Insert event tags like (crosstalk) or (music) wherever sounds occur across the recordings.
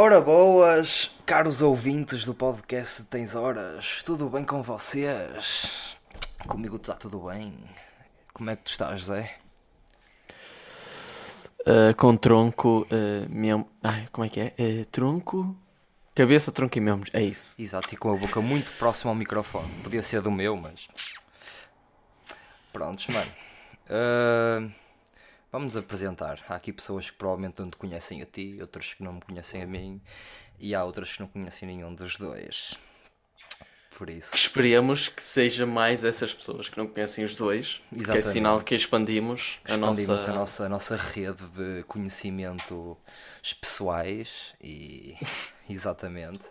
Ora boas, caros ouvintes do podcast Tens Horas, tudo bem com vocês? Comigo está tudo bem. Como é que tu estás, Zé? Uh, com tronco, uh, mem... Ai, como é que é? Uh, tronco, cabeça, tronco e membros, é isso. Exato, e com a boca muito próxima ao microfone. Podia ser do meu, mas. Prontos, mano. Uh, vamos apresentar. Há aqui pessoas que provavelmente não te conhecem a ti, outras que não me conhecem a mim, e há outras que não conhecem nenhum dos dois. Por isso. Esperemos que seja mais essas pessoas que não conhecem os dois, que é Exatamente. sinal que expandimos, a Expandimos nossa. a nossa, a nossa rede de conhecimento pessoais e (laughs) exatamente.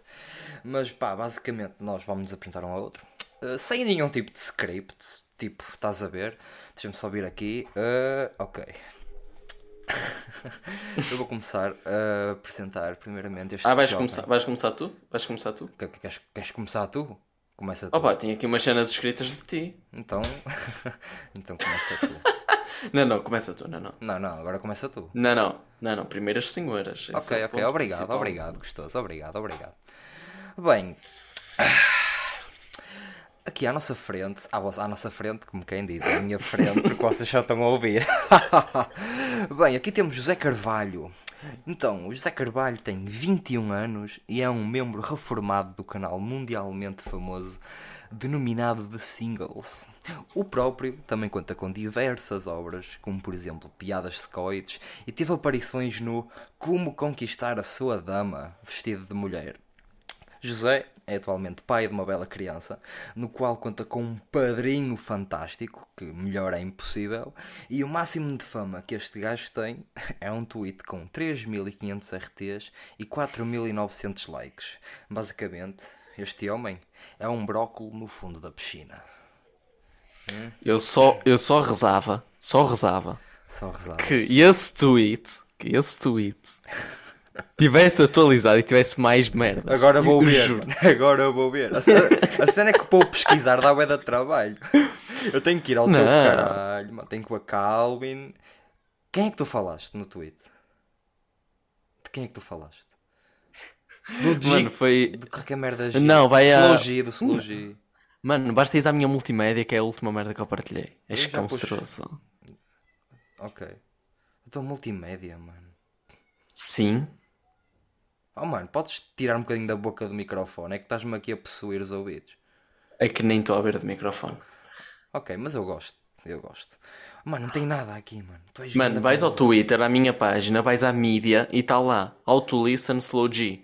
Mas pá, basicamente nós vamos nos apresentar um ao outro. Uh, sem nenhum tipo de script, tipo, estás a ver? Deixa-me só vir aqui. Uh, ok. (laughs) Eu vou começar a apresentar primeiramente este Ah, vais jovem. começar, vais começar tu? Vais começar tu? Que- que- Queres, queres começar tu? Começa tu. Opa, tinha aqui umas cenas escritas de ti. Então, (laughs) então começa tu. (laughs) Não, não, começa tu, não, não. Não, não, agora começa tu. Não, não, não, não, primeiro as senhoras. Esse é Ok, ok, obrigado, principal. obrigado, gostoso, obrigado, obrigado. Bem, aqui à nossa frente, à, vossa- à nossa frente, como quem diz, à minha frente, porque vocês já estão a ouvir. (laughs) Bem, aqui temos José Carvalho. Então, o José Carvalho tem 21 anos e é um membro reformado do canal mundialmente famoso denominado The Singles. O próprio também conta com diversas obras, como por exemplo Piadas Secoides, e teve aparições no Como Conquistar a Sua Dama, vestido de mulher. José é atualmente pai de uma bela criança, no qual conta com um padrinho fantástico, que melhor é impossível, e o máximo de fama que este gajo tem (laughs) é um tweet com 3.500 RTs e 4.900 likes. Basicamente, este homem é um brócolo no fundo da piscina. Eu só, eu só rezava, só rezava Só rezar. que esse tweet, que esse tweet tivesse atualizado e tivesse mais merda. Agora vou ver. juro. Agora eu vou ver. A cena, a cena é que para eu pesquisar dá de trabalho. Eu tenho que ir ao teu Não. caralho, mano. tenho que ir a Calvin. Quem é que tu falaste no tweet? De quem é que tu falaste? Do G... Mano, foi. De qualquer merda G. Não, vai a- do Slow G. Mano, basta ir à minha multimédia, que é a última merda que eu partilhei. És canceroso. Ok. Então multimédia, mano. Sim. Oh mano, podes tirar um bocadinho da boca do microfone? É que estás-me aqui a possuir os ouvidos. É que nem estou a ver do microfone. Ok, mas eu gosto. Eu gosto. Mano, não tem nada aqui, mano. Tu és Mano, vais ao. Twitter, à minha página, vais à mídia e está lá. Auto Listen Slow G.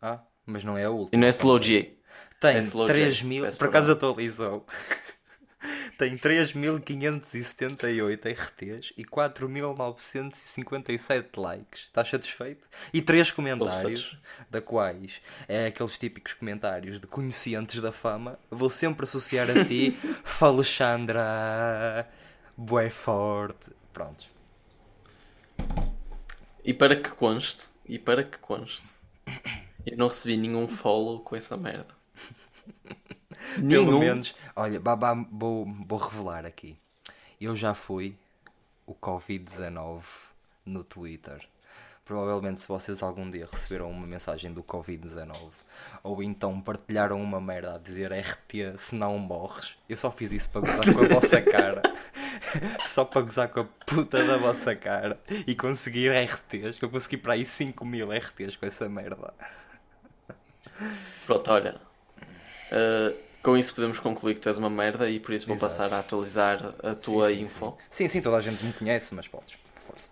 Ah, mas não é a E última. não é Slow G. Tem é slow 3 J, mil. peço Por acaso atualizou. Tem 3.578 RTs e 4.957 likes. Estás satisfeito? E 3 comentários, da quais é aqueles típicos comentários de conhecientes da fama. Vou sempre associar a ti, (laughs) Falexandra, Bué Forte. Pronto. E para que conste, e para que conste, eu não recebi nenhum follow com essa merda. (laughs) Pelo Nenhum. menos, olha, babá, vou, vou revelar aqui. Eu já fui o Covid-19 no Twitter. Provavelmente, se vocês algum dia receberam uma mensagem do Covid-19 ou então partilharam uma merda a dizer RT se não morres, eu só fiz isso para gozar com a vossa (laughs) cara. (laughs) só para gozar com a puta da vossa cara e conseguir RTs. que Eu consegui para aí 5 mil RTs com essa merda. Pronto, olha. uh, com isso podemos concluir que tu és uma merda e por isso vou Exato. passar a atualizar a tua sim, info. Sim, sim, toda a gente me conhece, mas podes. Força.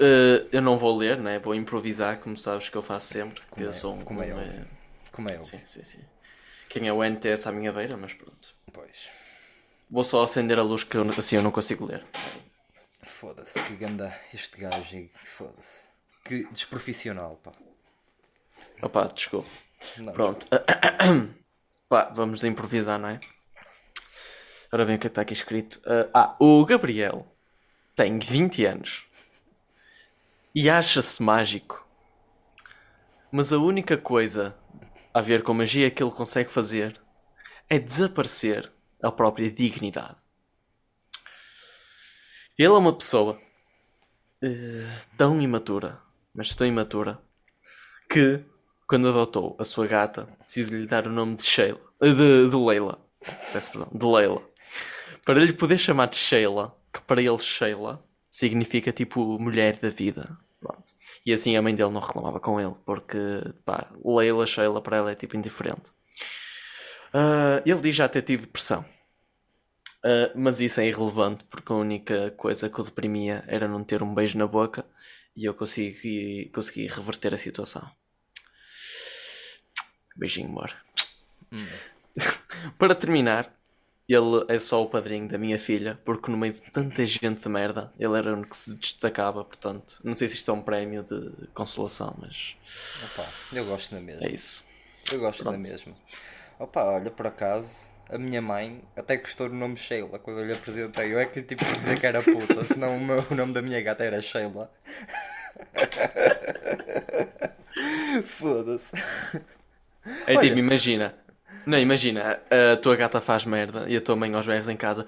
Uh, eu não vou ler, né? Vou improvisar, como sabes que eu faço sempre. que Como eu é- sou um. como é Como é eu. Sim, sim, sim. Quem é o NTS à minha beira, mas pronto. Pois. Vou só acender a luz que eu, assim eu não consigo ler. Foda-se, que ganda este gajo. Foda-se. Que desprofissional, pá. Opa, desculpa. Não, Pronto. (coughs) Pá, vamos improvisar, não é? Ora bem, o que é está aqui escrito? Ah, ah, o Gabriel tem 20 anos e acha-se mágico. Mas a única coisa a ver com magia que ele consegue fazer é desaparecer a própria dignidade. Ele é uma pessoa eh, tão imatura, mas tão imatura, que, quando adotou a sua gata, decidiu lhe dar o nome de Sheila. De, de Leila. Peço perdão, de Leila. Para lhe poder chamar de Sheila, que para ele Sheila significa tipo mulher da vida. Pronto. E assim a mãe dele não reclamava com ele, porque pá, Leila, Sheila para ela é tipo indiferente. Uh, ele diz já ter tido depressão. Uh, mas isso é irrelevante porque a única coisa que o deprimia era não ter um beijo na boca e eu consegui, consegui reverter a situação. Beijinho, amor. Hum. (laughs) Para terminar, ele é só o padrinho da minha filha, porque no meio de tanta gente de merda, ele era o que se destacava, portanto, não sei se isto é um prémio de consolação, mas. Opa, eu gosto na mesma. É isso. Eu gosto Pronto. na mesma. Opa, olha, por acaso, a minha mãe até gostou do nome Sheila quando eu lhe apresentei. Eu é que lhe tive que dizer que era puta, (laughs) senão o, meu, o nome da minha gata era Sheila. (laughs) Foda-se. É Olha, tipo, imagina. Não, imagina, a tua gata faz merda e a tua mãe aos berros em casa.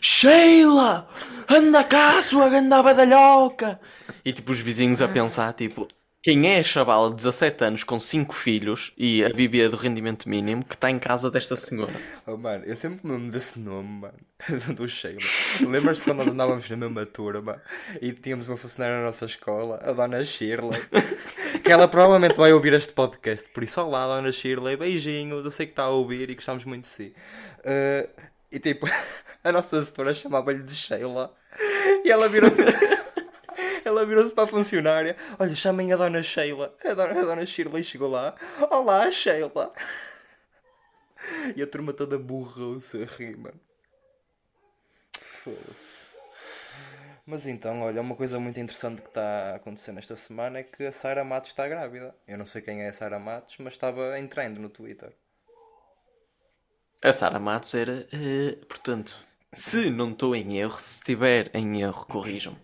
Sheila! Anda cá, sua ganda badalhoca! E tipo, os vizinhos a pensar, tipo, quem é a chavala de 17 anos com 5 filhos e a bíblia do rendimento mínimo que está em casa desta senhora? Oh, mano, eu sempre me lembro desse nome, mano, (laughs) do Sheila. Lembras-te quando nós andávamos na mesma turma e tínhamos uma funcionária na nossa escola, a Dona Shirley, (laughs) que ela provavelmente vai ouvir este podcast, por isso, olá, Dona Shirley, beijinho, eu sei que está a ouvir e gostamos muito de si. Uh, e tipo, (laughs) a nossa setora chamava-lhe de Sheila e ela virou-se. Ela virou-se para a funcionária. Olha, chamem a Dona Sheila. A Dona, a dona Shirley chegou lá. Olá, Sheila. E a turma toda burrou-se a rir, mano. Mas então, olha, uma coisa muito interessante que está acontecendo esta semana é que a Sara Matos está grávida. Eu não sei quem é a Sara Matos, mas estava em trend no Twitter. A Sara Matos era, uh, portanto, se não estou em erro, se estiver em erro, corrijam-me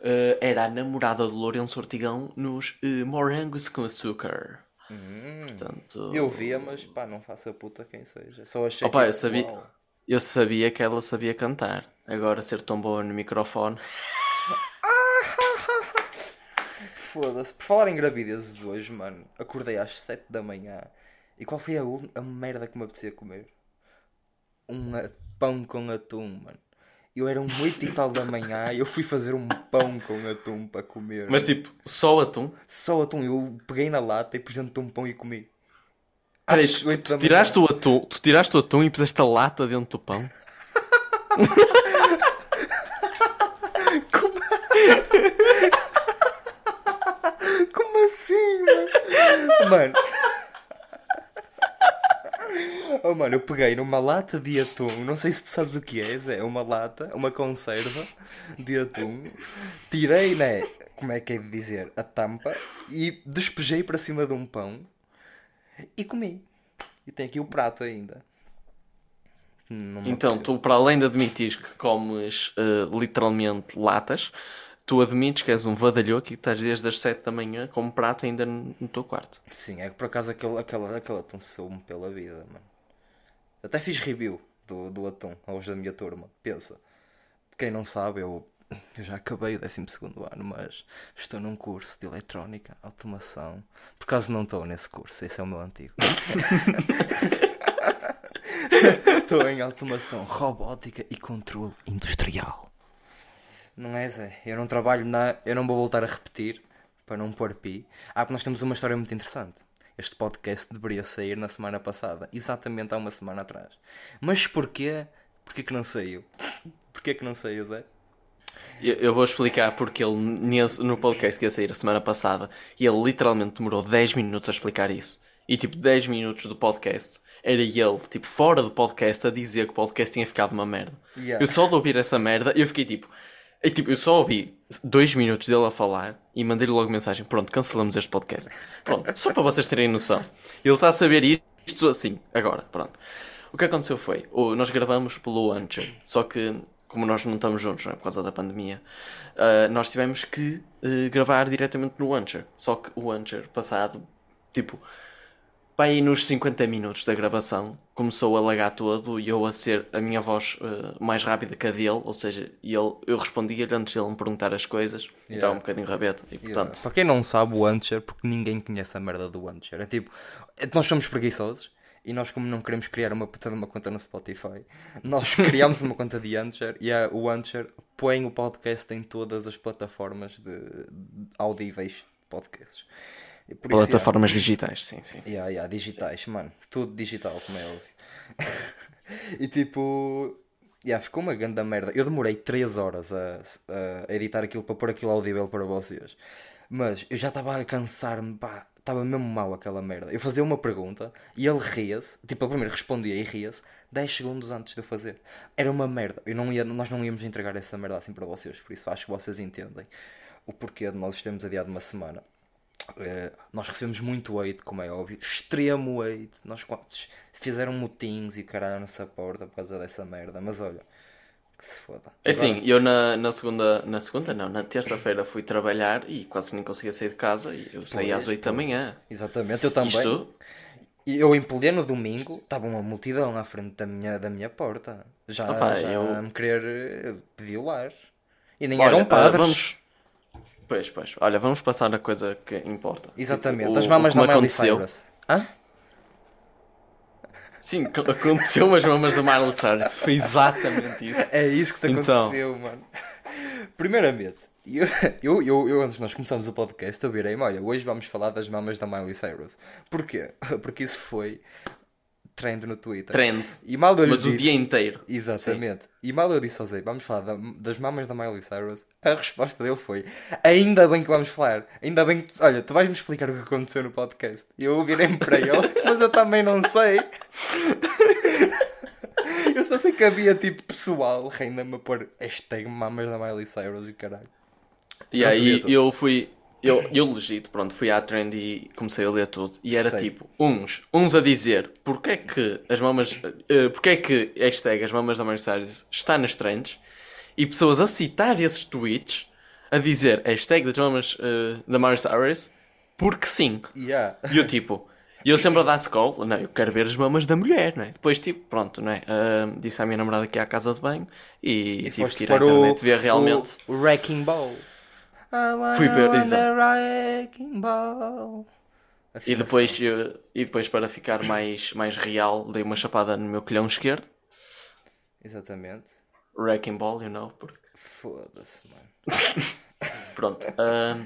uh, era a namorada de Lourenço Ortigão nos uh, Morangos com Açúcar. Hum, Portanto, eu via, mas pá, não faço a puta quem seja. Só achei Opa, que eu sabia, eu sabia que ela sabia cantar. Agora ser tão boa no microfone. (laughs) Foda-se. Por falar em gravidezes hoje, mano, acordei às 7 da manhã. E qual foi a, a merda que me apetecia comer? Um pão com atum, mano. Eu era um 8 e tal da manhã e eu fui fazer um pão com atum para comer. Mas tipo, só atum? Só atum. Eu peguei na lata e pus dentro de um pão e comi. Peraí, tu, tu tiraste o atum, tu tiraste o atum e puseste a lata dentro do pão? (laughs) Como... (laughs) Como assim, mano? Mano. Oh mano, eu peguei numa lata de atum, não sei se tu sabes o que é, é uma lata, uma conserva de atum, tirei, né, como é que é de dizer, a tampa e despejei para cima de um pão e comi. E tem aqui o prato ainda. então, tu para além de admitir que comes uh, literalmente latas, tu admites que és um vadalhoco e que estás desde as 7 da manhã com um prato ainda no, teu quarto. Sim, é que por acaso aquele, aquele, aquele atum sou-me pela vida, mano. Até fiz review do, do atum aos da minha turma. Pensa. Quem não sabe, eu, eu já acabei o 12 ano, mas estou num curso de eletrónica, automação. Por acaso não estou nesse curso, esse é o meu antigo. (laughs) estou em automação, robótica e controle industrial. Não é, Zé? Eu não trabalho na. Eu não vou voltar a repetir para não pôr pi. Ah, porque nós temos uma história muito interessante. Este podcast deveria sair na semana passada, exatamente há uma semana atrás. Mas porquê? Porquê que não saiu? Porquê que não saiu, Zé? Eu, eu vou explicar porque ele nesse, no podcast que ia sair a semana passada ele literalmente demorou 10 minutos a explicar isso. E tipo, 10 minutos do podcast era ele, tipo, fora do podcast a dizer que o podcast tinha ficado uma merda. Yeah. Eu só de ouvir essa merda, eu fiquei tipo, e, tipo, eu só ouvi dois minutos dele a falar e mandei-lhe logo mensagem: Pronto, cancelamos este podcast. Pronto, só para vocês terem noção. Ele está a saber isto assim, agora, pronto. O que aconteceu foi: nós gravamos pelo Anchor, só que, como nós não estamos juntos, não é, por causa da pandemia, uh, nós tivemos que uh, gravar diretamente no Anchor. Só que o Anchor, passado, tipo, Pá, aí nos 50 minutos da gravação começou a lagar todo e eu a ser a minha voz eh, mais rápida que a dele, ou seja, ele, eu respondia-lhe antes de ele me perguntar as coisas, e estava um bocadinho rabeta, e portanto, Para quem não sabe, o Ancher, porque ninguém conhece a merda do Ancher, é tipo, é- nós somos preguiçosos e nós, como não queremos criar uma puta de uma conta no Spotify, nós (laughs) criámos uma conta de Ancher e a, o Ancher põe o podcast em todas as plataformas de, de audíveis de podcasts. Por isso, plataformas digitais, sim, sim. Yeah, yeah, yeah, digitais, mano, tudo digital, como é óbvio. (laughs) e tipo, yeah, ficou uma grande merda. Eu demorei 3 horas a, a editar aquilo para pôr aquilo audível para vocês. Mas eu já estava a cansar-me, pá, estava mesmo mal aquela merda. Eu fazia uma pergunta e ele ria-se, tipo, ele primeiro respondia e ria-se 10 segundos antes de eu fazer. Era uma merda. Eu não ia, nós não íamos entregar essa merda assim para vocês, por isso acho que vocês entendem o porquê de nós termos adiado uma semana. Eh, nós recebemos muito hate, como é óbvio, extremo hate. Nós quantos fizeram motins e caralho nessa porta por causa dessa merda, mas olha, que se foda. É Assim, eu na, na segunda, na segunda não, na terça-feira fui trabalhar e quase nem conseguia sair de casa e eu saí às 8 da manhã. Exatamente, eu também. Isto, E eu em pleno domingo estava uma multidão à frente da minha, da minha porta. Já, Opa, já eu- a me querer violar. E nem olha, eram ah, padres. vamos... Pois, pois, olha, vamos passar a coisa que importa. Exatamente, Tipo, as o- mamas o que da Miley. Cyrus. Hã? Sim, co- aconteceu as mamas da Miley Cyrus. Foi exatamente isso. (laughs) É isso que te Então. aconteceu, mano. Primeiramente, eu, eu, eu, eu, antes de nós começarmos o podcast, eu virei olha, hoje vamos falar das mamas da Miley Cyrus. Porquê? (laughs) Porque isso foi trend no Twitter. Trend. E mal eu Mas o disse- dia inteiro. Exatamente. E mal eu disse ao Zé, vamos falar da- das mamas da Miley Cyrus, a resposta dele foi: Ainda bem que vamos falar. Ainda bem que. tu- Olha, tu vais-me explicar o que aconteceu no podcast. E eu virei-me para ele, (laughs) mas eu também não sei. Eu só sei que havia tipo pessoal ainda-me a pôr hashtag mamas da Miley Cyrus e caralho. E aí eu fui, eu, eu legito, pronto, fui à trend e comecei a ler tudo. E era Sei. tipo, uns, uns a dizer porque é que as mamas, eh, porque é que hashtag as mamas da Miley Cyrus está nas trends e pessoas a citar esses tweets a dizer hashtag das mamas eh, da Miley Cyrus porque sim. Yeah. E eu tipo, e eu sempre a dar scroll, não, eu quero ver as mamas da mulher, não é? Depois tipo, pronto, não é? Ah, disse à minha namorada que ia à casa de banho e, tive Foste que ir à internet ver realmente. O Wrecking Ball. Fui ver, exato. Ball. E Afinação. depois, eu- e depois para ficar mais, mais real, dei uma chapada no meu colhão esquerdo. Exatamente. Wrecking ball, you know, porque... Foda-se, mano. (laughs) Pronto. ah,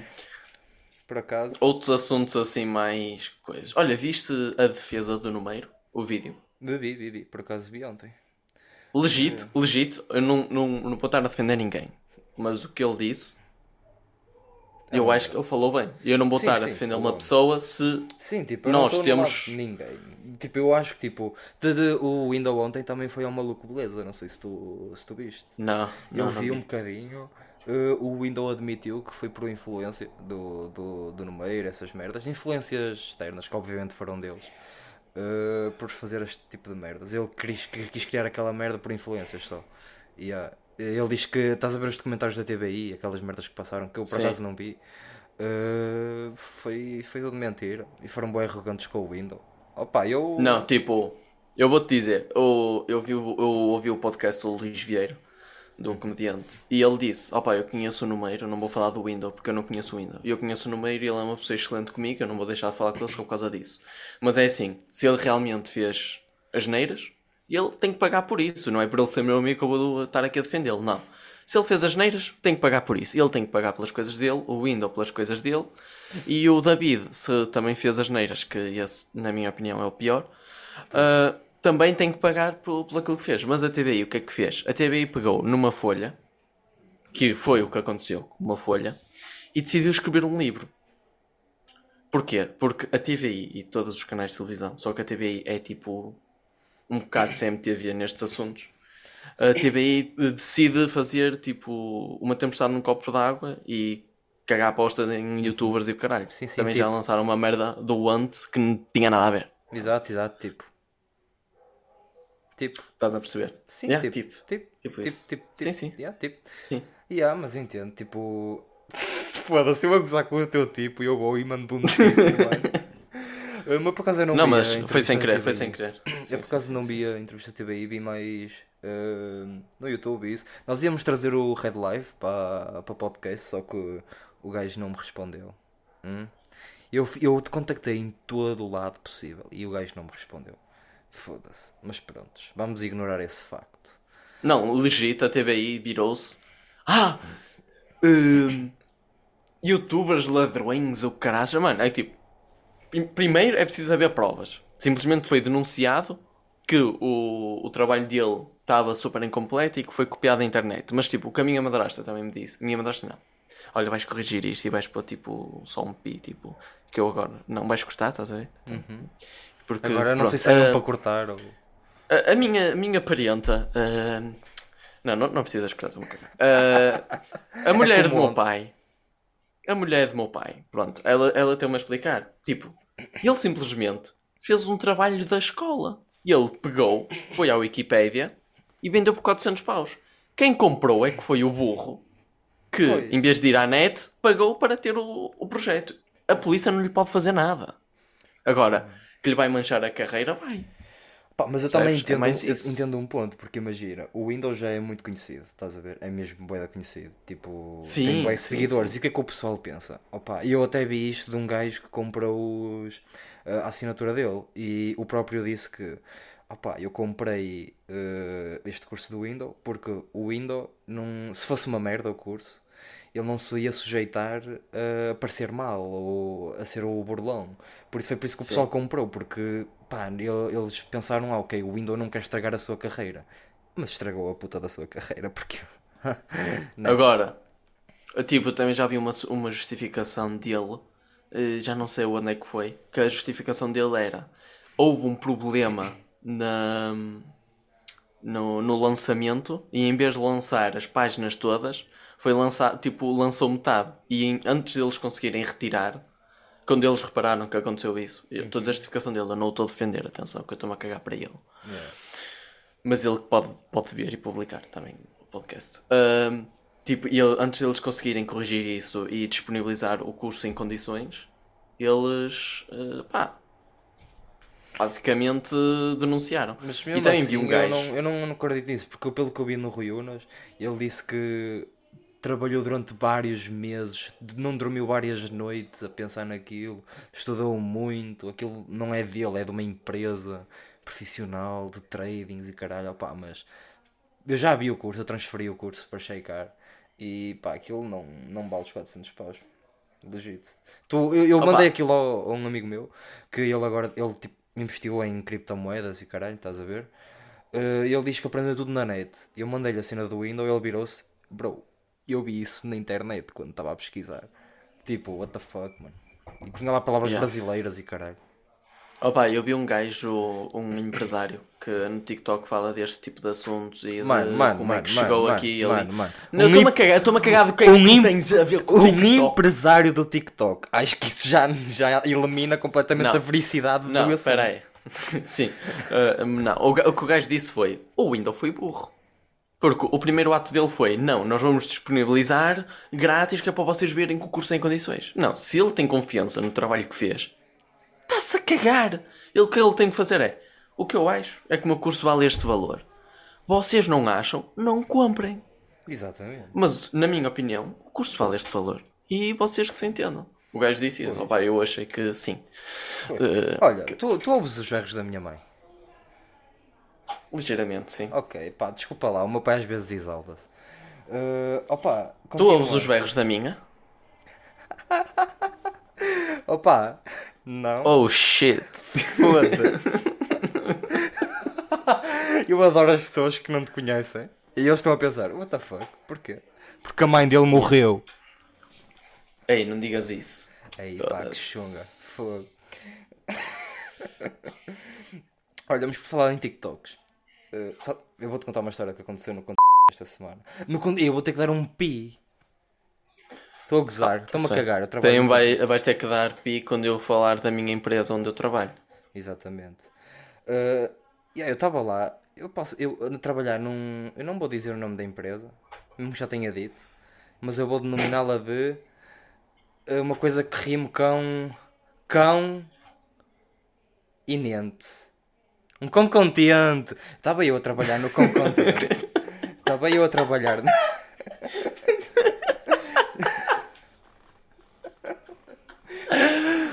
Por acaso. outros assuntos assim mais coisas. Olha, viste a defesa do número? O vídeo? Bebi, bebi. Por acaso vi ontem. Legito, legito. Eu não, não, não vou estar a defender ninguém. Mas o que ele disse... Eu acho que ele falou bem. Eu não vou Sim, estar sim, a defender uma pessoa se... Sim, tipo, eu Nós temos- ninguém. Tipo, eu acho que, tipo, de, de- o Window ontem também foi ao maluco beleza. Não sei se tu, se tu viste. Não, Eu não, vi não um bocadinho. eh, o Window admitiu que foi por influência do, do, do Numeiro, essas merdas. Influências externas, que obviamente foram deles. eh, por fazer este tipo de merdas. Ele quis, quis criar aquela merda por influências só. E, ah, ele diz que estás a ver os documentários da TBI, aquelas merdas que passaram, que eu por Sim. acaso não vi. eh, foi, foi tudo mentira. E foram bem arrogantes com o Window. Opa, eu. Não, tipo, eu vou-te dizer, eu, eu, vi, eu ouvi o podcast do Luís Vieiro, do comediante, e ele disse, opá, eu conheço o número, não vou falar do Window, porque eu não conheço o Window. Eu conheço o número e ele é uma pessoa excelente comigo, eu não vou deixar de falar com ele só por causa disso. Mas é assim, se ele realmente fez as neiras, ele tem que pagar por isso, não é por ele ser meu amigo que eu vou estar aqui a defendê-lo, não. Se ele fez as neiras, tem que pagar por isso. Ele tem que pagar pelas coisas dele, o Window pelas coisas dele, e o David, se também fez as neiras, que esse, na minha opinião, é o pior, Uh, também tem que pagar por, aquilo que fez. Mas a TVI, o que é que fez? A TVI pegou numa folha, que foi o que aconteceu uma folha, e decidiu escrever um livro. Porquê? Porque a TVI e todos os canais de televisão, só que a TVI é tipo um bocado CMTV nestes assuntos. A TVI decide fazer tipo uma tempestade num copo de água e cagar apostas em youtubers e o caralho. Sim, sim, Também já tipo- lançaram uma merda do Ant que não tinha nada a ver. Exato, exato, tipo. Tipo. Estás a perceber? Sim, Yeah, tipo, tipo, tipo, tipo tipo, isso. tipo, Sim, tipo, sim. yeah, tipo. Sim. Yeah, mas eu entendo, tipo. (laughs) Foda-se, eu a gozar com o teu tipo e eu vou e mando um tipo, mano. (laughs) Uh, mas por acaso eu não, Não, vi mas a foi sem querer, foi sem querer. Eu por acaso não vi a entrevista TVI, vi mais uh, no YouTube e isso. Nós íamos trazer o Red Live para, para podcast, só que o gajo não me respondeu. Hum? Eu, eu te contactei em todo o lado possível e o gajo não me respondeu. Foda-se. Mas prontos, vamos ignorar esse facto. Não, legit, a TVI virou-se. Ah! hum, youtubers ladrões ou caralho. Mano, é tipo. Prim- Primeiro é preciso haver provas. Simplesmente foi denunciado que o, o trabalho dele estava super incompleto e que foi copiado da internet. Mas tipo, o que a minha madrasta também me disse. Minha madrasta não. Olha, vais corrigir isto e vais pôr tipo só um pi, tipo. Que eu agora. Não vais cortar, estás a ver? Porque, Uhum. Agora não pronto, sei se um ah, para cortar ou. a, a minha, minha parenta. ah, não, não, não precisas cortar, a cagar. Ah, a mulher do como meu pai. A mulher do meu pai. Pronto, ela, ela tem-me a explicar. Tipo, ele simplesmente fez um trabalho da escola. E ele pegou, foi à Wikipédia e vendeu por 400 paus. Quem comprou é que foi o burro que, Foi. em vez de ir à net, pagou para ter o, o projeto. A polícia não lhe pode fazer nada. Agora, que lhe vai manchar a carreira, vai. Pá, mas eu também É entendo, mais eu isso. entendo um ponto, porque imagina, o Windows já é muito conhecido, estás a ver? É mesmo bué da conhecido. Tipo, Sim, tem sim, seguidores. sim. E o que é que o pessoal pensa? Opa, eu até vi isto de um gajo que comprou os, a assinatura dele e o próprio disse que opa, eu comprei eh, este curso do Windows porque o Windows, não, se fosse uma merda o curso, ele não se ia sujeitar a parecer mal ou a ser o burlão. Por isso foi por isso que o Sim. pessoal comprou, porque pá, ele- eles pensaram, ah, ok, o Windows não quer estragar a sua carreira. Mas estragou a puta da sua carreira, porque. (laughs) Agora, tipo, também já vi uma, uma justificação dele, eh, já não sei onde é que foi, que a justificação dele era houve um problema na, no, no lançamento e em vez de lançar as páginas todas, foi lançar, tipo, lançou metade. E em- antes deles conseguirem retirar, quando eles repararam que aconteceu isso, eu estou a dizer a justificação dele, eu não o estou a defender, atenção, que eu estou-me a cagar para ele. Mas ele pode, pode ver e publicar também o podcast. Tipo, e ele, antes deles conseguirem corrigir isso e disponibilizar o curso em condições, eles, eh, pá, basicamente denunciaram. Mas e mesmo também assim, vi um eu, gajo. não, eu não, acredito nisso, porque eu, pelo que eu vi no Rui Unas, ele disse que trabalhou durante vários meses, não dormiu várias noites a pensar naquilo, estudou muito, aquilo não é dele, é de uma empresa profissional de tradings e caralho, opá, mas eu já vi o curso, eu transferi o curso para checar e pá, aquilo não, não vale os 400 paus. Legito. Tu, eu eu mandei aquilo a um amigo meu que ele agora ele, tipo, investiu em criptomoedas e caralho, estás a ver? Eh, ele diz que aprendeu tudo na net. Eu mandei-lhe a cena do Windows ele virou-se, bro, eu vi isso na internet quando estava a pesquisar. Tipo, what the fuck, mano. E tinha lá palavras Yeah. brasileiras e caralho. Opa, eu vi um gajo, um empresário, que no TikTok fala deste tipo de assuntos e de Mano, mano, como é mano, que chegou aqui mano, ali. mano, mano. Não, Um estou-me a cagar, estou-me a cagar do que é que Um tu imp- tens a ver com Um TikTok. empresário do TikTok. Acho que isso já, já elimina completamente Não. a vericidade Não, do assunto. espera aí. (laughs) Sim. Uh, não, o, o que o gajo disse foi: o Windows foi burro. Porque o primeiro ato dele foi: não, nós vamos disponibilizar grátis que é para vocês verem que o curso tem condições. Não, se ele tem confiança no trabalho que fez, está-se a cagar. Ele, o que ele tem que fazer é: o que eu acho é que o meu curso vale este valor. Vocês não acham? Não comprem. Exatamente. Mas, na minha opinião, o curso vale este valor. E vocês que se entendam. O gajo disse isso. Opa, eu achei que sim. Uh, Olha, tu, tu ouves os berros da minha mãe? Ligeiramente, sim. Ok, pá, desculpa lá, o meu pai às vezes exalta-se. Uh, opa, Tu ouves os berros da minha? (laughs) Opa, não. Oh shit. Foda-se. (laughs) Eu adoro as pessoas que não te conhecem e eles estão a pensar: what the fuck? Porquê? Porque a mãe dele morreu. Ei, não digas isso. Aí, pá, que chunga. Fogo. (laughs) Olha, vamos falar em TikToks. Uh, só- eu vou-te contar uma história que aconteceu no esta semana. No, eu vou ter que dar um pi. Estou a gozar, estou-me a cagar. Eu trabalho Tem, vai, vais ter que dar pi quando eu falar da minha empresa onde eu trabalho. Exatamente. Uh, yeah, eu estava lá, eu posso eu, a trabalhar num. Eu não vou dizer o nome da empresa, mesmo que já tenha dito, mas eu vou denominá-la de uh, uma coisa que rime com cão Inente. Um concontente. Estava eu a trabalhar no concontente. Estava eu a trabalhar.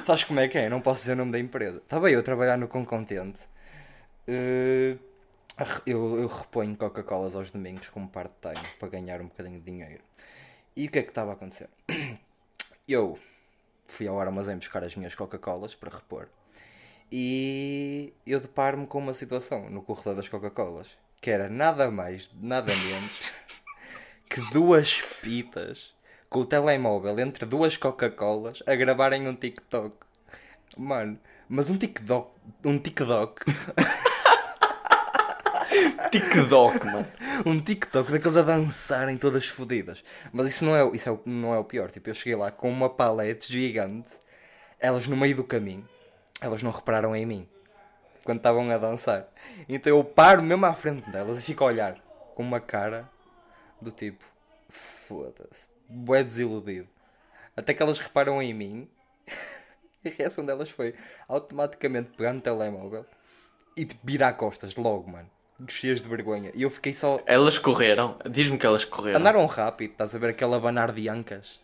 Sabes como é que é? Não posso dizer o nome da empresa. Estava eu a trabalhar no Concontente. Uh, eu, eu reponho Coca-Colas aos domingos como part-time para ganhar um bocadinho de dinheiro. E o que é que estava a acontecer? Eu fui ao armazém buscar as minhas Coca-Colas para repor. E eu deparo-me com uma situação no corredor das Coca-Colas que era nada mais, nada menos (laughs) que duas pitas com o telemóvel entre duas Coca-Colas a gravarem um TikTok. Mano, mas um TikTok. Um TikTok. (laughs) TikTok, mano. um TikTok daqueles a dançarem todas fodidas. Mas isso não é, isso é, o- não é o pior. Tipo, eu cheguei lá com uma palete gigante, elas no meio do caminho, elas não repararam em mim quando estavam a dançar. Então eu paro mesmo à frente delas e fico a olhar com uma cara do tipo, foda-se, bué desiludido. Até que elas reparam em mim (laughs) e a reação delas foi automaticamente pegar no telemóvel e tipo, virar costas logo, mano. Cheias de vergonha. E eu fiquei só. Elas correram. Diz-me que elas correram. Andaram rápido, estás a ver aquele abanar de ancas?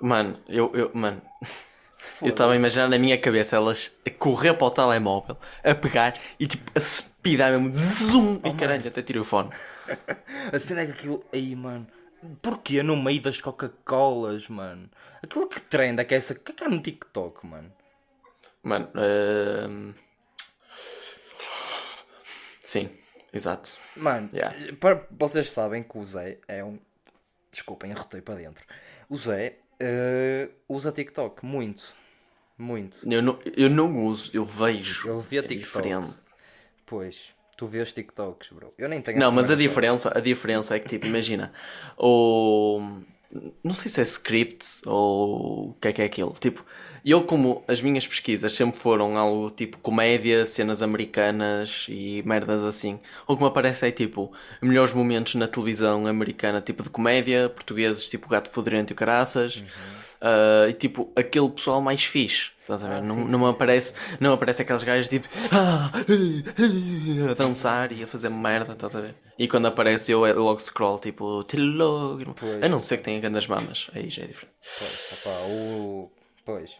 Mano, eu, eu, mano, eu estava a imaginar na minha cabeça elas a correr para o telemóvel, a pegar e tipo a speedar mesmo, zoom, e caralho, até tirei o fone. (laughs) A cena é que aquilo. Aí, mano. Porquê no meio das Coca-Colas, mano? Aquilo que trenda que é essa. O que é que há no TikTok, mano? Mano, ehm, sim, exato. Mano, Yeah. para, vocês sabem que o Zé é um. Desculpem, arrotei para dentro. O Zé eh, usa TikTok muito. Muito. Eu não, eu não uso, eu vejo. Eu via é TikTok. diferente. Pois, tu vês TikToks, bro. Eu nem tenho Não, mas a diferença, a diferença é que tipo, imagina, o não sei se é script ou o que é que é aquilo. Tipo, eu como as minhas pesquisas sempre foram algo tipo comédia, cenas americanas e merdas assim. O que me aparece é tipo melhores momentos na televisão americana, tipo de comédia, portugueses tipo Gato Fodrento e Caraças. Ah, e tipo aquele pessoal mais fixe. Estás a ver? não, não me aparece, não aparece aqueles gajos tipo "Ah, a dançar e a fazer merda, estás a ver? E quando aparece eu é logo scroll tipo telegram. Pois. A não ser que tenha grandes mamas, aí já é diferente. Pois, opá, o... pois.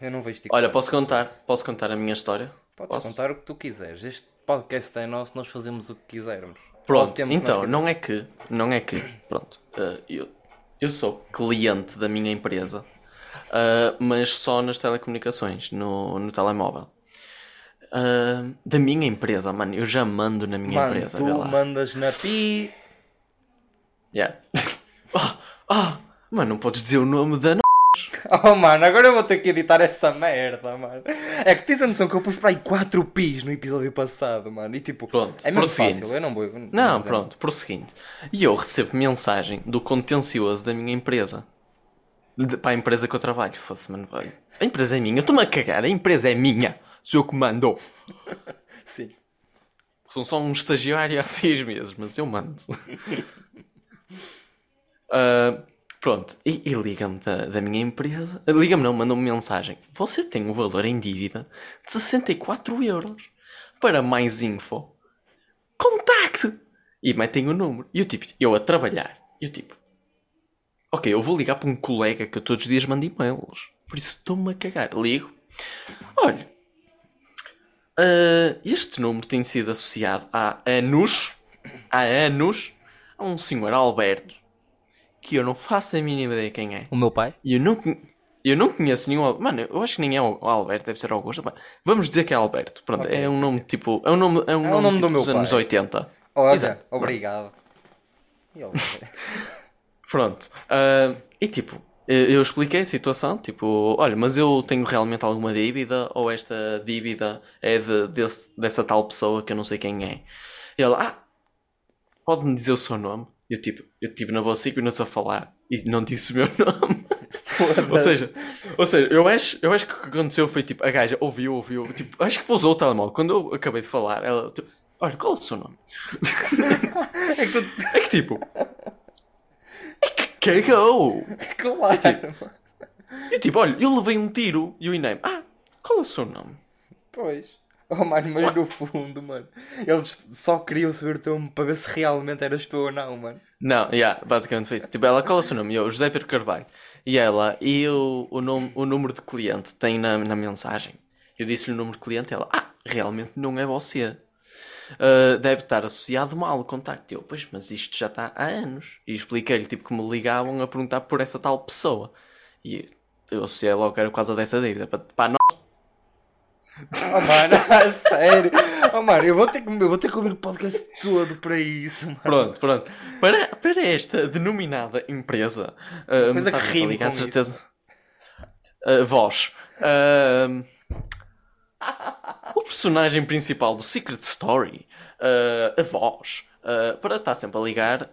Eu não vejo TikTok. Olha, posso contar, posso contar a minha história? Podes Posso? contar o que tu quiseres. Este podcast é nosso, nós fazemos o que quisermos. Pronto, então, quisermos. não é que, não é que, pronto, eh, eu, eu sou cliente da minha empresa, eh, mas só nas telecomunicações, no, no telemóvel. Eh, da minha empresa, mano, eu já mando na minha Mano, empresa, tu lá. mandas na pi... Yeah. Ah, (laughs) ah, mano, não podes dizer o nome da. Oh mano, agora eu vou ter que editar essa merda, mano. É que tens a noção que eu pus para aí 4 pis no episódio passado, mano. E tipo, Pronto, é mesmo prosseguinte. fácil, eu não vou. Não, dizer pronto, por seguinte. E eu recebo mensagem do contencioso da minha empresa. De- para a empresa que eu trabalho. Fosse, mano, a empresa é minha. Eu estou-me a cagar. A empresa é minha. Sou eu que mando. (laughs) Sim. Sou só um estagiário há seis meses, mas eu mando. (laughs) Ah, pronto, e, e liga-me da, da minha empresa. Liga-me não, manda-me mensagem. Você tem um valor em dívida de 64 euros. Para mais info, contacte! E metem o número. E eu tipo, eu a trabalhar. E eu tipo, ok, eu vou ligar para um colega que eu todos os dias mando e-mails. Por isso estou-me a cagar. Ligo. Olha, ah, este número tem sido associado há anos, há anos, a um senhor Alberto, que eu não faço a mínima ideia quem é. O meu pai? E eu não, eu não conheço nenhum. Mano, eu acho que nem é o Alberto, deve ser Augusto. Vamos dizer que é Alberto. Pronto, Ok, é um nome tipo. É um nome, é um É nome, nome do tipo meu dos anos pai. 80. Olha, Exato. obrigado. E ele- (laughs) Pronto. ah, e tipo, eu expliquei a situação, tipo, olha, mas eu tenho realmente alguma dívida, ou esta dívida é de, desse- dessa tal pessoa que eu não sei quem é. E ele, ah, pode-me dizer o seu nome? Eu tipo, eu tive na boa 5 minutos a falar e não disse o meu (laughs) nome. ou seja, ou seja, eu acho, eu acho que o que aconteceu foi tipo, a gaja ouviu, ouviu, tipo, acho que pousou o telemóvel. Quando eu acabei de falar, ela, tipo, olha, qual é o seu nome? (laughs) É que tu. É que tipo, é que cagou! Claro. E tipo, olha, eu levei um tiro e o INEM, ah, qual é o seu nome? Pois. Oh, mano, mas no fundo, mano, eles só queriam saber o teu nome para ver se realmente eras tu ou não, mano. Não, yeah, basicamente foi isso. Tipo, ela, qual é o seu nome? Eu, José Pedro Carvalho. E ela, e o, o, nome, o número de cliente tem na, na mensagem. Eu disse-lhe o número de cliente, ela, ah, realmente não é você. Uh, deve estar associado mal o contacto. Eu, pois, mas isto já está há anos. E expliquei-lhe, tipo, que me ligavam a perguntar por essa tal pessoa. E eu associei logo que era por causa dessa dívida. Para, para Oh, mano, a (laughs) sério. Oh, mano, eu vou ter que, eu vou ter que ouvir o podcast todo para isso, mano. Pronto, pronto. Para, para esta denominada empresa. Uh, Coisa que rima com certeza. Uh, voz. Uh, o personagem principal do Secret Story, uh, a voz, para estar sempre a ligar,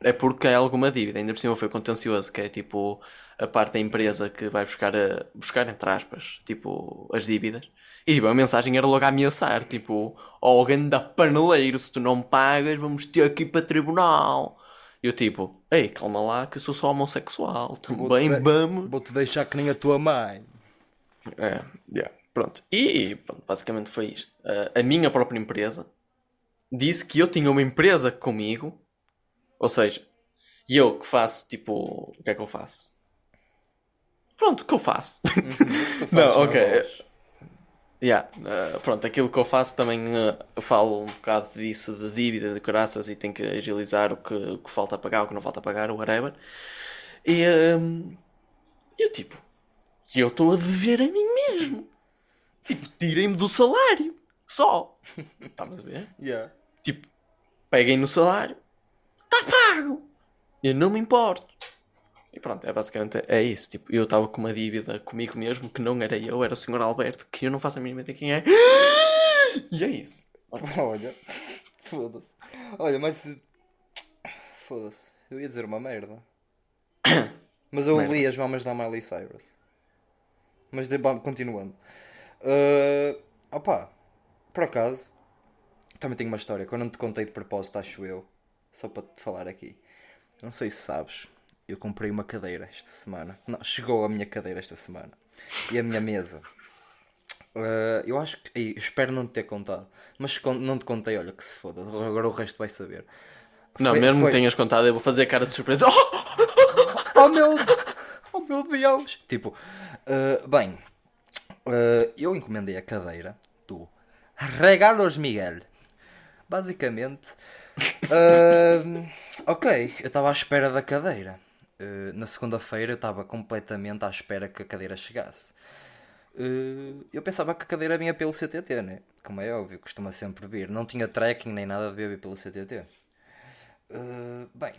é porque há alguma dívida. Ainda por cima foi contencioso, que é tipo a parte da empresa que vai buscar, a, buscar entre aspas, tipo, as dívidas. E tipo, a mensagem era logo a ameaçar, tipo, oh, ganda paneleiro, se tu não pagas, vamos ter aqui para tribunal. E eu tipo, ei, calma lá, que eu sou só homossexual, também vamos. Vou-te deixar que nem a tua mãe. É, yeah, pronto. E pronto, basicamente foi isto. A minha própria empresa disse que eu tinha uma empresa comigo, ou seja, eu que faço, tipo, o que é que eu faço? Pronto, o que eu faço? Uhum, (laughs) não, ok. Yeah, uh, pronto, aquilo que eu faço também uh, falo um bocado disso de dívidas e caraças e tenho que agilizar o que, o que falta a pagar, o que não falta a pagar, o whatever. E eu tipo, eu estou a dever a mim mesmo. Tipo, tirem-me do salário. Só. (laughs) Estás a ver? Yeah. Tipo, peguem no salário. Pago. Eu não me importo. E pronto, é basicamente é isso. Tipo, eu estava com uma dívida comigo mesmo que não era eu, era o Sr. Alberto, que eu não faço a mínima ideia quem é. (gasps) E é isso. (laughs) Olha, foda-se. Olha, mas. Foda-se. Eu ia dizer uma merda. (coughs) Mas eu merda. li as mamas da Miley Cyrus. Mas de, continuando. Uh, opa, por acaso, também tenho uma história que eu não te contei de propósito, acho eu. Só para te falar aqui. Não sei se sabes eu comprei uma cadeira esta semana. Não, chegou a minha cadeira esta semana. E a minha mesa. Uh, eu acho que. Ei, espero não te ter contado. Mas não te contei, olha que se foda. Agora o resto vai saber. Não, foi, mesmo foi... que tenhas contado, eu vou fazer a cara de surpresa. (laughs) Oh, meu, oh meu Deus! Tipo, uh, bem, uh, eu encomendei a cadeira do Regalos Miguel. Basicamente, ok, eu estava à espera da cadeira. Uh, na segunda-feira eu estava completamente à espera que a cadeira chegasse. Uh, eu pensava que a cadeira vinha pelo CTT, né? Como é óbvio, costuma sempre vir. Não tinha tracking nem nada de vir pelo CTT. Uh, eh, bem,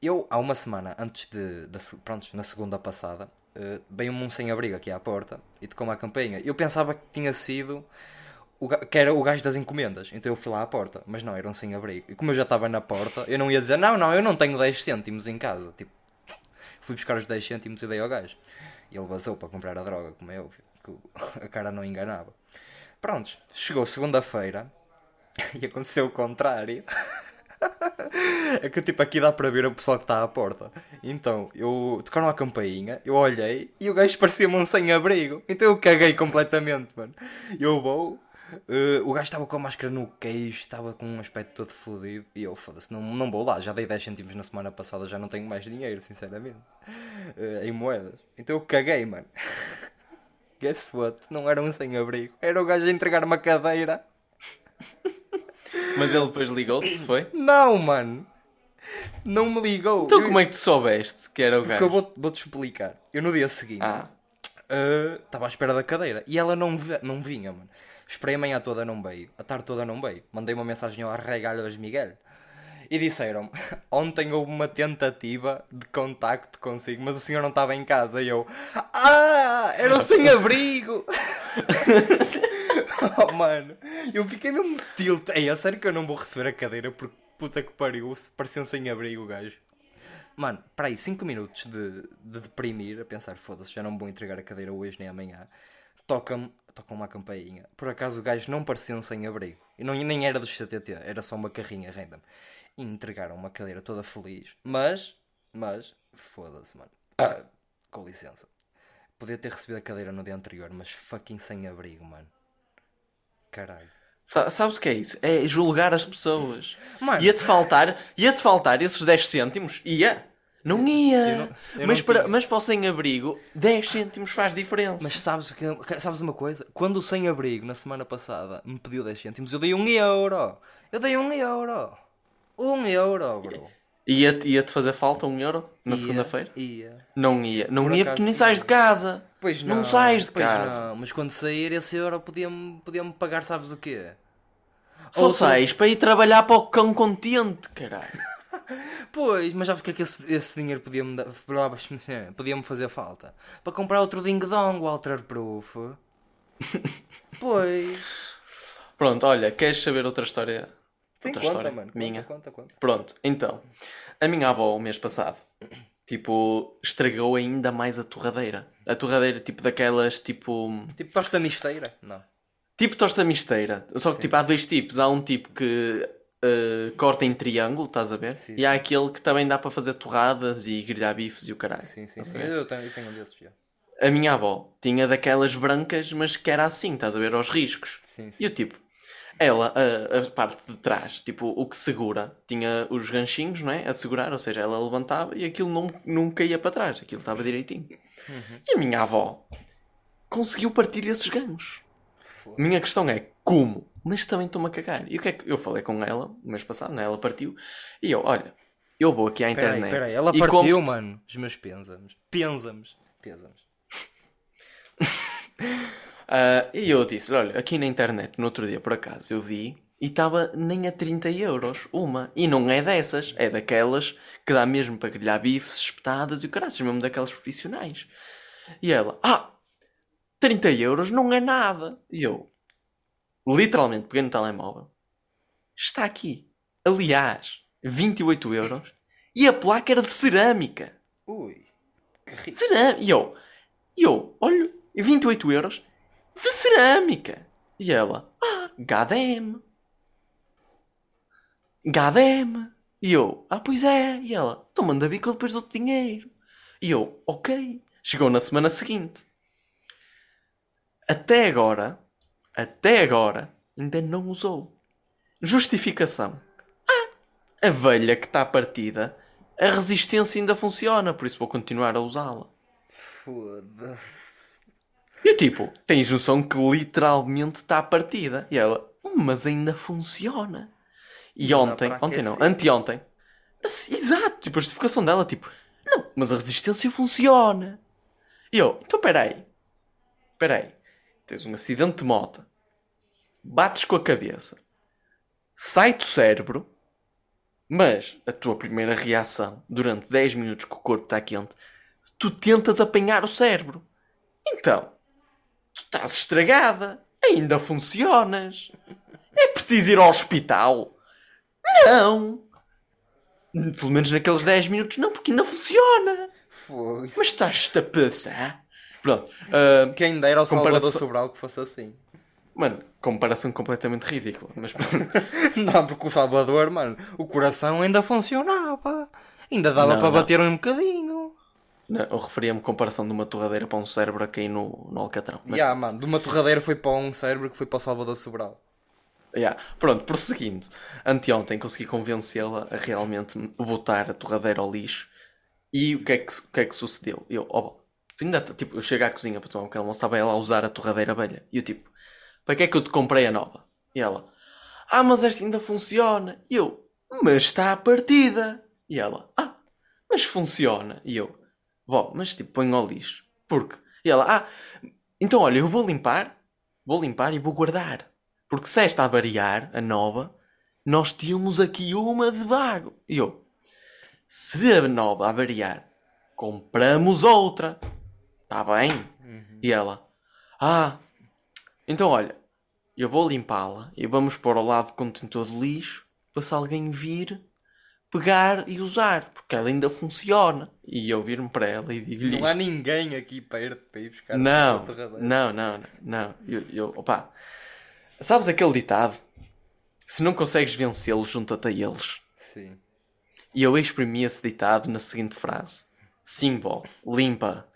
eu há uma semana antes de, de pronto, na segunda passada, uh, veio-me um sem-abrigo aqui à porta e tocou-me a campainha. Eu pensava que tinha sido o, que era o gajo das encomendas. Então eu fui lá à porta, mas não, era um sem-abrigo. E como eu já estava na porta, eu não ia dizer, não, não, eu não tenho 10 cêntimos em casa. Tipo, (laughs) Fui buscar os 10 cêntimos e dei ao gajo. E ele vazou para comprar a droga, como é óbvio. Que (laughs) a cara não enganava. Prontos, chegou segunda-feira (laughs) e aconteceu o contrário. é que tipo aqui dá para ver o pessoal que está à porta. Então, eu tocaram a campainha, eu olhei e o gajo parecia-me um sem-abrigo. Então eu caguei completamente, mano. Eu vou, Uh, o gajo estava com a máscara no queixo, estava com um aspecto todo fodido. E eu, foda-se, não, não vou lá. Já dei 10 centimos na semana passada, já não tenho mais dinheiro, sinceramente. Uh, em moedas. Então eu caguei, mano. (laughs) Guess what? Não era um sem-abrigo. Era o gajo a entregar uma cadeira. Mas ele depois ligou-te, se foi? Não, mano. Não me ligou. Então eu... como é que tu soubeste que era o Porque gajo? eu vou-te vou explicar. Eu no dia seguinte ah. uh, estava à espera da cadeira e ela não, não vinha, mano. Esperei a manhã toda, não veio. A tarde toda, não veio. Mandei uma mensagem ao Regalhos Miguel. E disseram (laughs) ontem houve uma tentativa de contacto consigo, mas o senhor não estava em casa. E eu, ah, era sem-abrigo. (laughs) oh, mano, eu fiquei mesmo tilt. É, sério que eu não vou receber a cadeira porque puta que pariu, parecia um sem-abrigo o gajo. Mano, para aí, 5 minutos de, de deprimir, a pensar, foda-se, já não vou entregar a cadeira hoje nem amanhã. Toca-me tocam uma campainha. Por acaso o gajo não parecia um sem-abrigo. E não, nem era do CTT, era só uma carrinha random. E entregaram uma cadeira toda feliz. Mas, mas, foda-se, mano. Ah, com licença. podia ter recebido a cadeira no dia anterior, mas fucking sem abrigo, mano. Caralho. Sa- Sabes o que é isso? É julgar as pessoas. Ia-te faltar, ia-te faltar esses 10 cêntimos? Ia. Não ia. Eu não- eu mas, não para, mas para o sem-abrigo, 10 cêntimos faz diferença. Mas sabes, que, sabes uma coisa? Quando o sem-abrigo, na semana passada, me pediu 10 cêntimos, eu dei um euro. Eu dei um euro. Um euro, bro. Ia-te ia fazer falta um euro na segunda-feira? Ia. Não ia. Não Por ia porque nem sais de casa. Pois não, não, sais de pois casa. Não. Mas quando sair, esse euro podia-me podia -me pagar, sabes o quê? Só Outro- sais para ir trabalhar para o cão contente, caralho. Pois, mas já porque é que esse, esse dinheiro podia-me podia-me fazer falta? Para comprar outro ding-dong, Walter Proof. (laughs) pois. Pronto, olha, queres saber outra história? Sim, outra conta, história mano. Minha? Conta, conta. Pronto, então, a minha avó, o mês passado, tipo, estragou ainda mais a torradeira. A torradeira, tipo, daquelas, tipo, Tipo tosta misteira? Não. tipo tosta misteira. Só que, tipo, há dois tipos. Há um tipo que eh, corta em triângulo, estás a ver? Sim. E há aquele que também dá para fazer torradas e grelhar bifes e o caralho. Sim, sim, sim. Eu tenho, eu tenho um desses já. A minha avó tinha daquelas brancas, mas que era assim, estás a ver? Aos riscos. Sim, sim. E o tipo, ela, a, a parte de trás, tipo, o que segura, tinha os ganchinhos, não é? A segurar, ou seja, ela levantava e aquilo não, não caía para trás, aquilo estava direitinho. E a minha avó conseguiu partir esses ganchos. Foda. Minha questão é como? Mas também estou-me a cagar. E o que é que eu falei com ela no mês passado, né? Ela partiu. E eu, olha, eu vou aqui à Peraí, internet. peraí. Ela e partiu, mano. Os meus pêsames. Pêsames. Pêsames. (laughs) Ah, e eu disse: Olha, aqui na internet, no outro dia por acaso, eu vi e estava nem a 30 euros uma. E não é dessas, é daquelas que dá mesmo para grelhar bifes, espetadas e o caraças, mesmo daquelas profissionais. E ela: Ah, 30 euros não é nada. E eu, literalmente, peguei no telemóvel: Está aqui. Aliás, 28 euros e a placa era de cerâmica. Ui. Que rico. Cerâmica. E eu, e eu, olho, 28 euros de cerâmica. E ela, ah, gadem. Gadem. E eu, ah, pois é. E ela, então manda bico depois dou-te dinheiro. E eu, ok. Chegou na semana seguinte. Até agora, até agora, ainda não usou. Justificação. Ah, a velha que está partida, a resistência ainda funciona, por isso vou continuar a usá-la. Foda-se. E eu tipo, tens noção que literalmente está partida. E ela, "Hum, mas ainda funciona. E Não ontem, ontem não, anteontem, assim, exato, tipo, a justificação dela, tipo, não, mas a resistência funciona. E eu, então peraí, peraí, tens um acidente de moto, bates com a cabeça, sai do cérebro, mas a tua primeira reação, durante 10 minutos que o corpo está quente, tu tentas apanhar o cérebro. Então, tu estás estragada. Ainda funcionas. É preciso ir ao hospital? Não. Pelo menos naqueles 10 minutos não, porque ainda funciona. Fogo. Mas estás-te a passar? Pronto. ah, Quem dera ao Salvador Comparação- Sobral que fosse assim. mano, comparação completamente ridícula. Mas. (laughs) Não, porque o Salvador, mano, o coração ainda funcionava. Ainda dava Não, para não. bater um bocadinho. Não, eu referia-me comparação de uma torradeira para um cérebro a cair no, no Alcatrão. Mas, Ya, mano, de uma torradeira foi para um cérebro que foi para o Salvador Sobral. yeah. Pronto, prosseguindo. Anteontem consegui convencê-la a realmente botar a torradeira ao lixo. E o que é que, o que, é que sucedeu? Eu, tu ainda, tipo, eu chego à cozinha para tomar um pequeno almoço, estava ela a usar a torradeira velha. E eu tipo, para que é que eu te comprei a nova? E ela, ah, mas esta ainda funciona. E eu, mas está à partida. E ela, ah, mas funciona. E eu, bom, mas tipo, põe ao lixo. Porque? E ela, ah, então olha, eu vou limpar, vou limpar e vou guardar. Porque se esta a variar, a nova, nós tínhamos aqui uma de vago. E eu, se a nova a variar, compramos outra. Está bem? E ela, ah, então olha, eu vou limpá-la e vamos pôr ao lado do contentor de lixo para se alguém vir, pegar e usar, porque ela ainda funciona. E eu vir-me para ela e digo-lhe Não há ninguém aqui perto para ir buscar Não, não, não, não, não. Eu, eu, opa, sabes aquele ditado? Se não consegues vencê-los, junta-te a eles. Sim. E eu exprimi esse ditado na seguinte frase: Simbo, limpa.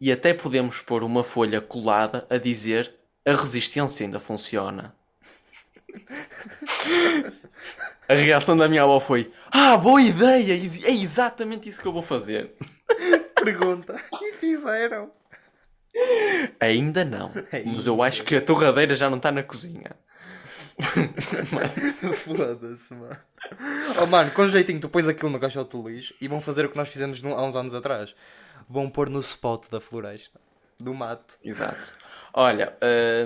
E até podemos pôr uma folha colada a dizer a resistência ainda funciona. A reação da minha avó foi: Ah, boa ideia! É exatamente isso que eu vou fazer. (laughs) Pergunta. E fizeram. Ainda não. Mas eu acho que a torradeira já não está na cozinha. (laughs) Foda-se, mano. Oh, mano, com jeitinho, tu pões aquilo no caixote do lixo e vão fazer o que nós fizemos há uns anos atrás. Vão pôr no spot da floresta, do mato. Exato. Olha,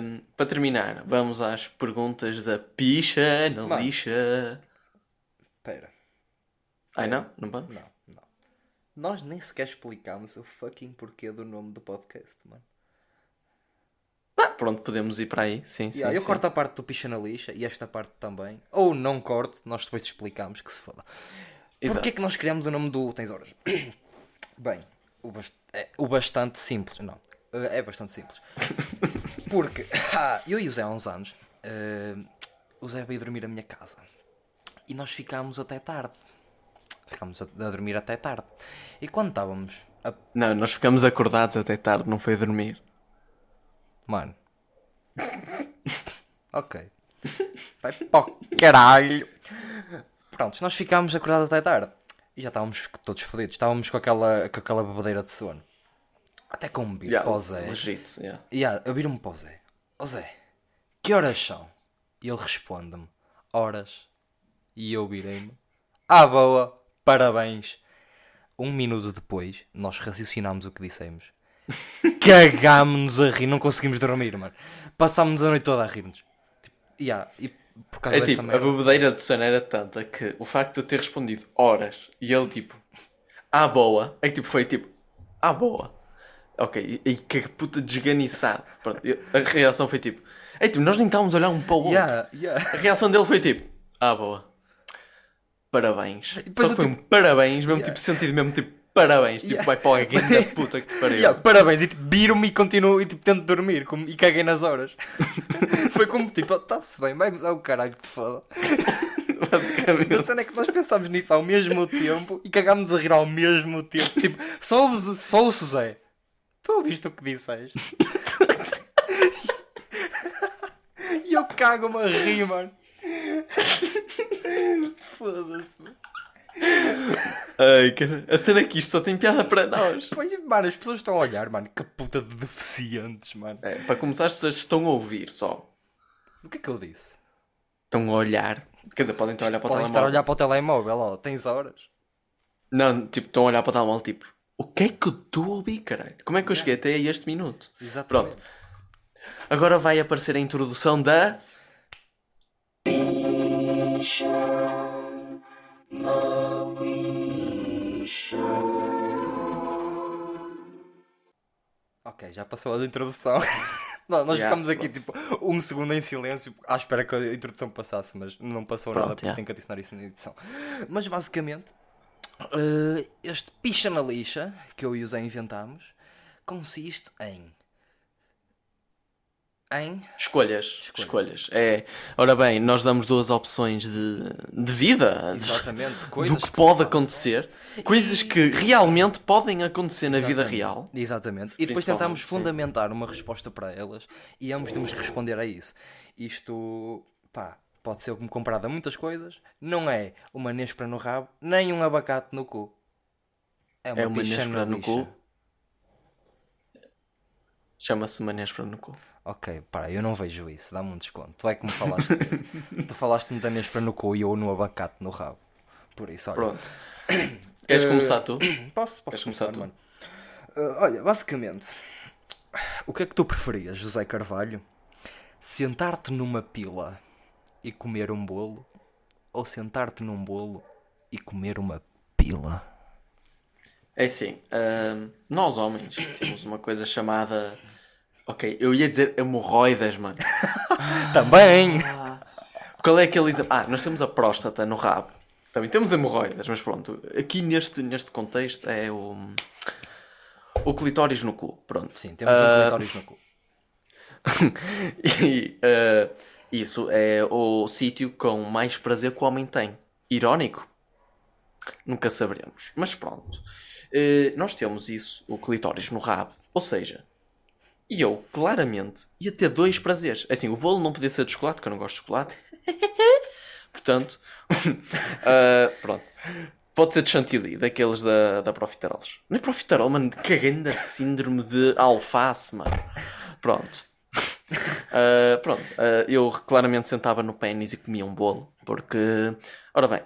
hum, para terminar, vamos às perguntas da picha na Mano. lixa. Pera. Ai não? Não vamos? Não, não. Nós nem sequer explicámos o fucking porquê do nome do podcast, mano. Ah, pronto, podemos ir para aí. Sim, sim. Yeah, eu sim. corto a parte do picha na lixa e esta parte também. Ou não corto, nós depois explicamos que se foda. Exato. Porquê que nós criamos o nome do Tens Horas? (coughs) Bem, o, bast- é, o bastante simples. Não, é bastante simples. (laughs) Porque (laughs) ah, eu e o Zé há uns anos, eh, o Zé veio dormir à minha casa e nós ficámos até tarde. Ficámos a, a dormir até tarde. E quando estávamos a Não, nós ficamos acordados até tarde, não foi dormir. Mano. (laughs) ok. Vai para o caralho. Prontos, nós ficámos acordados até tarde. E já estávamos todos fodidos. Estávamos com aquela, com aquela babadeira de sono. Até com um vir Yeah, para o Zé. legit, yeah. E yeah, eu viro-me para o Zé. Ó Zé, que horas são? E ele responde-me. Horas. E eu virei-me. Ah, boa. Parabéns. Um minuto depois, nós raciocinámos o que dissemos. (laughs) Cagámos-nos a rir, não conseguimos dormir, mano. Passámos a noite toda a rir-nos. Tipo, yeah, e por causa É tipo, a merda. bebedeira de sono era tanta que o facto de eu ter respondido horas e ele tipo, ah boa, é que tipo foi tipo, ah boa. Ok, e, e que puta desganiçado. Pronto, eu- a reação foi tipo, é tipo, nós nem estávamos a olhar um para o outro. Yeah, yeah. A reação dele foi tipo, ah boa. Parabéns. Só foi um parabéns, mesmo tipo sentido mesmo tipo, parabéns. Tipo, Yeah. vai para a (laughs) grande puta que te pariu. Yeah, parabéns, e tipo, viro-me e continuo e tipo, tento dormir como- e caguei nas horas. (laughs) Foi como tipo, está-se bem, vai gozar o caralho que te foda. (laughs) Basicamente. A cena é que nós pensámos nisso ao mesmo tempo e cagámos a rir ao mesmo tempo. Tipo, só ouves, só o Zé. Tu ouviste o que disseste? e eu cago-me a rir, mano. Foda-se. mano. Ai, cara. A cena é que isto só tem piada para nós. Pois, mano, as pessoas estão a olhar, mano. Que puta de deficientes, mano. É, para começar, as pessoas estão a ouvir só. O que é que eu disse? Estão a olhar. Quer dizer, podem estar a olhar para o Podem estar a telemóvel. olhar para o telemóvel, ó. Tens horas. Não, tipo, estão a olhar para o telemóvel, tipo, o que é que eu estou a ouvir, caralho? Como é que eu cheguei até a este minuto? Exatamente. Pronto. Agora vai aparecer a introdução da. Ok, já passou a introdução. (laughs) Não, nós Yeah, ficamos aqui tipo um segundo em silêncio à espera que a introdução passasse, mas não passou Pronto, nada porque yeah. tenho que adicionar isso na edição. Mas basicamente, eh, este picha na lixa que eu e o Zé inventámos consiste em. Em. Escolhas. Escolhas. É, ora bem, nós damos duas opções de, de vida. Exatamente, Do coisas que se pode acontecer. Coisas que realmente podem acontecer na vida Exatamente. real. Exatamente. E depois sim. fundamentar uma resposta para elas e ambos temos que responder a isso. Isto, pá, pode ser como comparado a muitas coisas, não é uma néspera no rabo, nem um abacate no cu. É uma, É uma na no lixa. cu. Chama-se Manespra no cu. Ok, para, eu não vejo isso, dá-me um desconto. Tu é que me falaste disso. (laughs) tu falaste-me da néspera no cu e eu no abacate no rabo. Por isso, olha. Pronto. (coughs) Queres Eh, começar tu? (coughs) Posso, posso Queres começar, começar tu? mano? Ah, olha, basicamente, o que é que tu preferias, José Carvalho? Sentar-te numa pila e comer um bolo? Ou sentar-te num bolo e comer uma pila? É assim, ahm, nós homens temos uma coisa chamada. Ok, eu ia dizer hemorroidas, mano. (laughs) Também! Qual é aquele exame? Ah, nós temos a próstata no rabo. Também temos hemorroidas, mas pronto. Aqui neste, neste contexto é o. O clitóris no cu. Pronto. Sim, temos Ah, um clitóris no cu. (laughs) e ah, isso é o sítio com mais prazer que o homem tem. Irónico? Nunca saberemos. Mas pronto. Eh, nós temos isso, o clitóris no rabo. Ou seja, eu claramente ia ter dois prazeres. Assim, o bolo não podia ser de chocolate, porque eu não gosto de chocolate. (laughs) Portanto, (laughs) ah, pronto. Pode ser de chantilly, daqueles da, da Profiteroles. Não é Profiterol, mano, cagando a síndrome de alface, mano. Pronto. Ah, pronto, ah, eu claramente sentava no pênis e comia um bolo, porque, ora bem,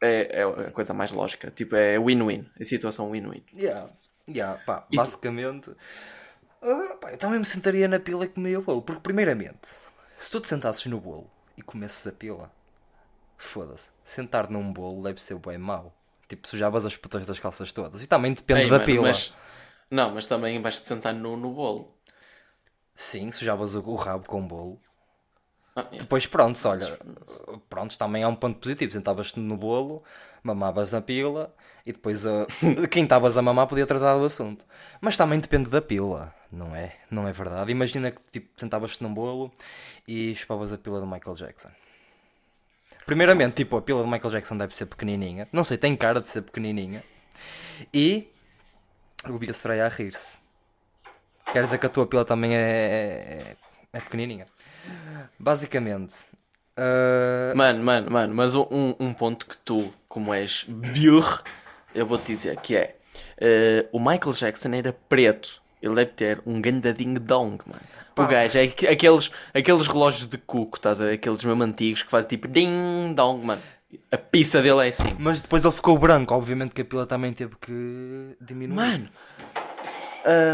é, é a coisa mais lógica. Tipo, é win-win. É situação win-win. Yeah. Yeah, pá, basicamente. Pá, eu também me sentaria na pila e comia o bolo. Porque, primeiramente, se tu te sentasses no bolo e comesses a pila, foda-se, sentar num bolo deve ser bem mau. Tipo, sujavas as putas das calças todas. E também depende Ei, da mano, pila. mas- não, mas também vais-te sentar no, no bolo. Sim, sujavas o o rabo com o bolo. Ah. Depois, pronto, olha, pronto, também há um ponto positivo. Sentavas-te no bolo, mamavas na pila e depois ah, (laughs) quem estavas a mamar podia tratar do assunto. Mas também depende da pila, não é? Não é verdade? Imagina que tipo, sentavas-te num bolo e chupavas a pila do Michael Jackson. Primeiramente, tipo, a pila do Michael Jackson deve ser pequenininha. Não sei, tem cara de ser pequenininha. E o Bia Sereia a rir-se. Quer dizer que a tua pila também é, é, é pequenininha. Basicamente. ah, Mano, mano, mano, mas um, um- um ponto que tu, como és birr, eu vou-te dizer que é eh, o Michael Jackson era preto. Ele deve ter um gandadinho dong, mano. O gajo é aqu- aqueles, aqueles relógios de cuco, estás a ver? Aqueles mesmo antigos que fazem tipo ding dong, mano. A pizza dele é assim. Mas depois ele ficou branco, obviamente que a pila também teve que diminuir. Mano,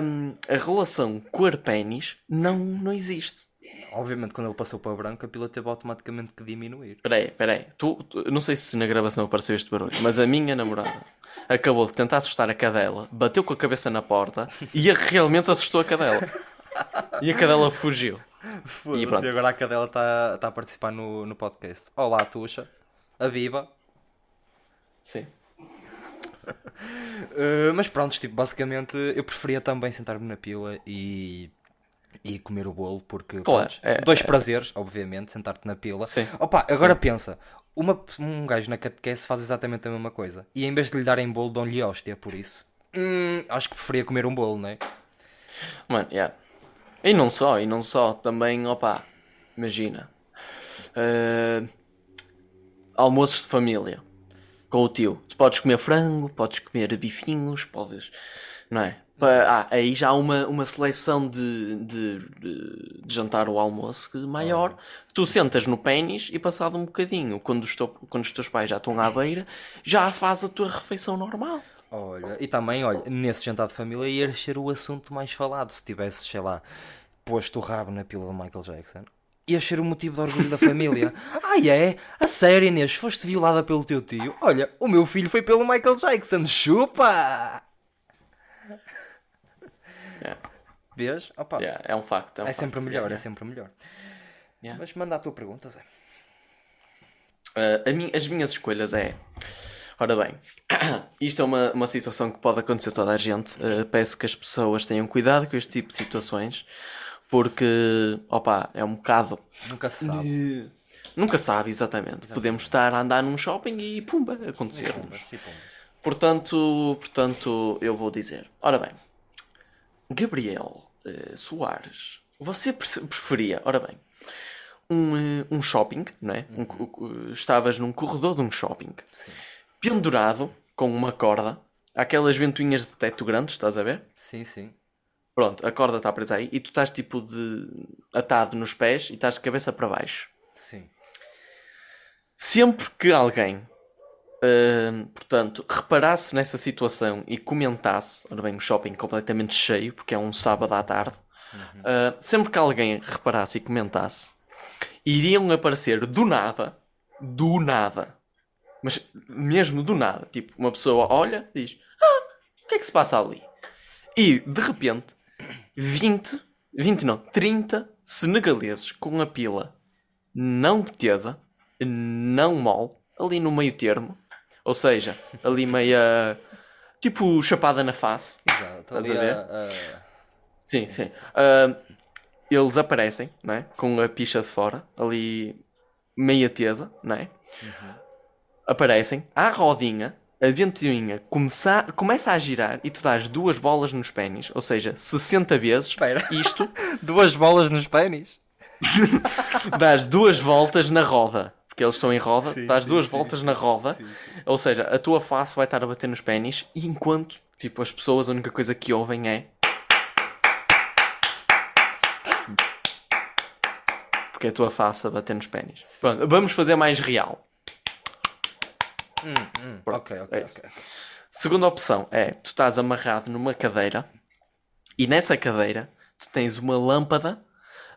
hum, a relação cor-pênis não, não existe. Obviamente quando ele passou para branco a pila teve automaticamente que diminuir. Peraí, peraí. Tu, tu- não sei se na gravação apareceu este barulho, mas a minha namorada (laughs) acabou de tentar assustar a cadela, bateu com a cabeça na porta e realmente assustou a cadela. E a cadela fugiu. Foda-se, pronto. e agora a cadela está tá a participar no, no podcast. Olá, Tuxa. A viva. Sim. Uh, (laughs) mas pronto, tipo, basicamente eu preferia também sentar-me na pila e, e comer o bolo, porque Claro, pronto, é- dois prazeres, obviamente, sentar-te na pila. Sim. Opa, agora pensa, uma, um gajo na catequese faz exatamente a mesma coisa. E em vez de lhe darem bolo, dão-lhe hóstia, por isso. hum, acho que preferia comer um bolo, não é? Mano, yeah. E não só, e não só. Também, opa, imagina. eh, almoços de família. Com o tio. Tu podes comer frango, podes comer bifinhos, podes... Não é? Ah, aí já há uma, uma seleção de, de, de- jantar ou almoço que maior. Tu sentas no pênis e passado um bocadinho, quando os, teu- quando os teus pais já estão à beira, já faz a tua refeição normal. Olha, e também, olha, nesse jantar de família ia ser o assunto mais falado se tivesse, sei lá, posto o rabo na pila do Michael Jackson. Ia ser o motivo de orgulho da família. Ai (laughs) é? A sério, Inês, foste violada pelo teu tio? Olha, o meu filho foi pelo Michael Jackson. Chupa! Yeah. Vês? Opa, Yeah, é um facto. É, um é sempre facto. melhor, Yeah, é sempre melhor. Yeah. Mas manda a tua pergunta, Zé. Uh, as minhas escolhas é. Ora bem, (clears throat) isto é uma, uma situação que pode acontecer a toda a gente. Uh, peço que as pessoas tenham cuidado com este tipo de situações, porque, opa, é um bocado. Nunca se sabe. Nunca sabe exatamente. Podemos estar a andar num shopping e pumba, tipo, Portanto, portanto, eu vou dizer. Ora bem, Gabriel eh, Soares, você pre- preferia, ora bem, um, eh, um shopping, não é? Um co- co- estavas num corredor de um shopping, pendurado com uma corda, aquelas ventoinhas de teto grandes, estás a ver? Sim, sim. Pronto, a corda está presa aí e tu estás tipo de atado nos pés e estás de cabeça para baixo. Sim. Sempre que alguém, portanto, reparasse nessa situação e comentasse, ora bem, um shopping completamente cheio, porque é um sábado à tarde, uh, sempre que alguém reparasse e comentasse, iriam aparecer do nada, do nada, mas mesmo do nada, tipo, uma pessoa olha e diz, ah, o que é que se passa ali? E, de repente, 20, 20 não, 30 senegaleses com a pila não tesa, não mole, ali no meio termo, ou seja, ali meia tipo chapada na face. Exato. Estás a ver? a- Sim, sim. Ah, eles aparecem, não é? Com a picha de fora, ali meia tesa, não é? Aparecem à rodinha, a ventoinha começa, começa a girar e tu dás duas bolas nos pênis, ou seja, 60 vezes, Espera. isto, (laughs) Duas bolas nos pênis? (laughs) dás duas voltas na roda. Porque eles estão em roda, Sim, dás sim, duas sim, voltas sim, na roda, sim, sim. ou seja, a tua face vai estar a bater nos pênis, e enquanto, tipo, as pessoas a única coisa que ouvem é. Porque é a tua face a bater nos pênis. Pronto, vamos fazer mais real. Ok, ok, É ok. Segunda opção é, tu estás amarrado numa cadeira e nessa cadeira tu tens uma lâmpada,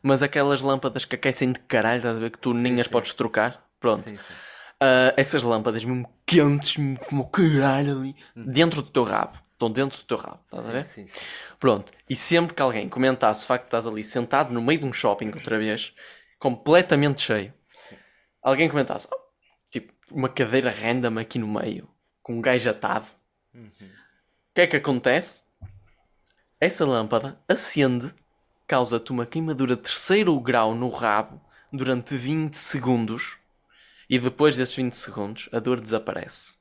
mas aquelas lâmpadas que aquecem de caralho, estás a ver que tu nem as podes trocar. Pronto. Sim, sim. Ah, essas lâmpadas mesmo quentes, mesmo como caralho ali, dentro do teu rabo. Estão dentro do teu rabo, estás a ver? Sim, sim. Pronto. E sempre que alguém comentasse o facto de estás ali sentado no meio de um shopping outra vez, completamente cheio, alguém comentasse, "Oh, tipo, uma cadeira random aqui no meio, com um gajo atado. O que é que acontece? Essa lâmpada acende, causa-te uma queimadura de terceiro grau no rabo durante 20 segundos e depois desses 20 segundos a dor desaparece.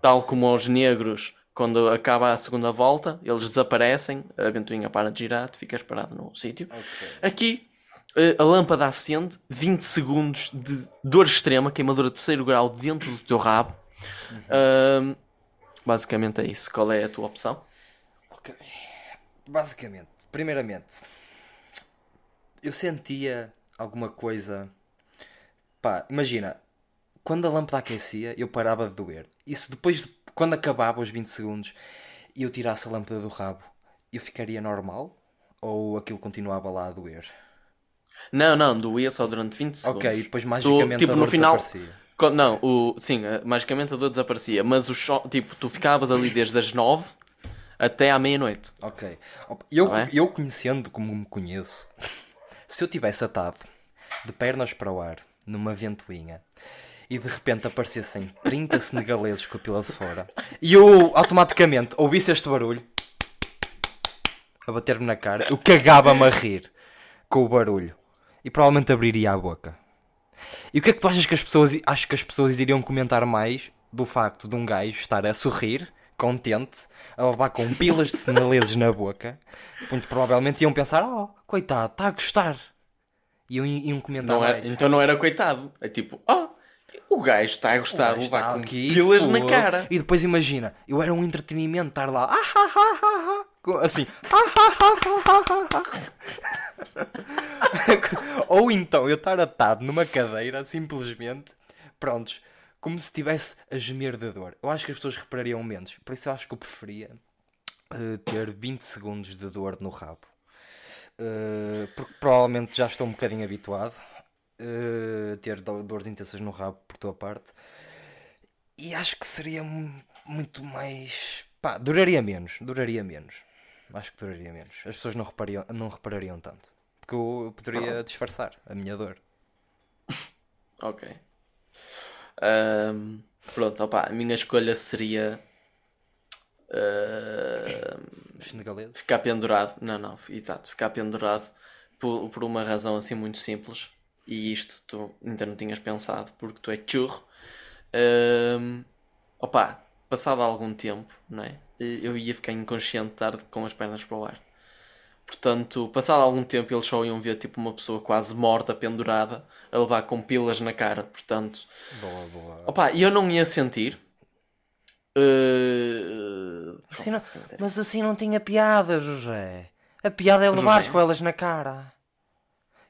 Tal como aos negros, quando acaba a segunda volta, eles desaparecem, a ventoinha para de girar, tu ficas parado no sítio. Ok. Aqui eh, a lâmpada acende, 20 segundos de dor extrema, queimadura de terceiro grau dentro do teu rabo. Ahm, basicamente é isso. Qual é a tua opção? Ok. Basicamente, primeiramente, eu sentia alguma coisa. Pá, imagina, quando a lâmpada aquecia, eu parava de doer. Isso depois, de, quando acabava os 20 segundos e eu tirasse a lâmpada do rabo, eu ficaria normal? Ou aquilo continuava lá a doer? Não, não, doía só durante 20 segundos. Ok, e depois Tu, magicamente tipo, a no dor final. desaparecia. Não, o, sim, eh, magicamente a dor desaparecia, mas o cho- tipo, tu ficavas ali desde as 9 até à meia-noite. Ok. Eu, bem? eu conhecendo como me conheço, se eu tivesse atado de pernas para o ar numa ventoinha e de repente aparecessem 30 senegaleses com a pila de fora e eu automaticamente ouvisse este barulho a bater-me na cara, eu cagava-me a rir com o barulho e provavelmente abriria a boca. E o que é que tu achas que as pessoas acho que as pessoas iriam comentar mais do facto de um gajo estar a sorrir, contente, a levar com pilas de senaleses na boca? Muito provavelmente iam pensar, oh, coitado, está a gostar. E iam, iam comentar Não era- mais. então não era coitado. É tipo, oh, o gajo está a gostar de levar com aqui, pilas na cara. E depois imagina, eu era um entretenimento estar lá, ah, (laughs) ah, ah, ah, ah, assim, (laughs) ah, ah, ah, ah, ah, ah. ou então eu estar atado numa cadeira, simplesmente, prontos, como se estivesse a gemer de dor. Eu acho que as pessoas reparariam menos, por isso eu acho que eu preferia eh, ter 20 segundos de dor no rabo. Uh, porque provavelmente já estou um bocadinho habituado uh, a ter do- dores intensas no rabo por tua parte. E acho que seria mu- muito mais pá, duraria menos, duraria menos. Acho que duraria menos, as pessoas não reparariam, não reparariam tanto. Porque eu, poderia disfarçar a minha dor. Ok. Ahm, pronto, opá, a minha escolha seria senegaleses ficar pendurado. Não, não, exato, ficar pendurado por, por uma razão assim muito simples. E isto tu ainda não tinhas pensado, porque tu é churro. Ahm, opá, passado algum tempo, não é? Eu ia ficar inconsciente tarde com as pernas para o ar. Portanto, passado algum tempo eles só iam ver tipo uma pessoa quase morta, pendurada, a levar com pilas na cara. Portanto, boa, boa Opa, e eu não ia sentir. Uh, Assim não- mas assim não tinha piada José a piada é José. com elas na cara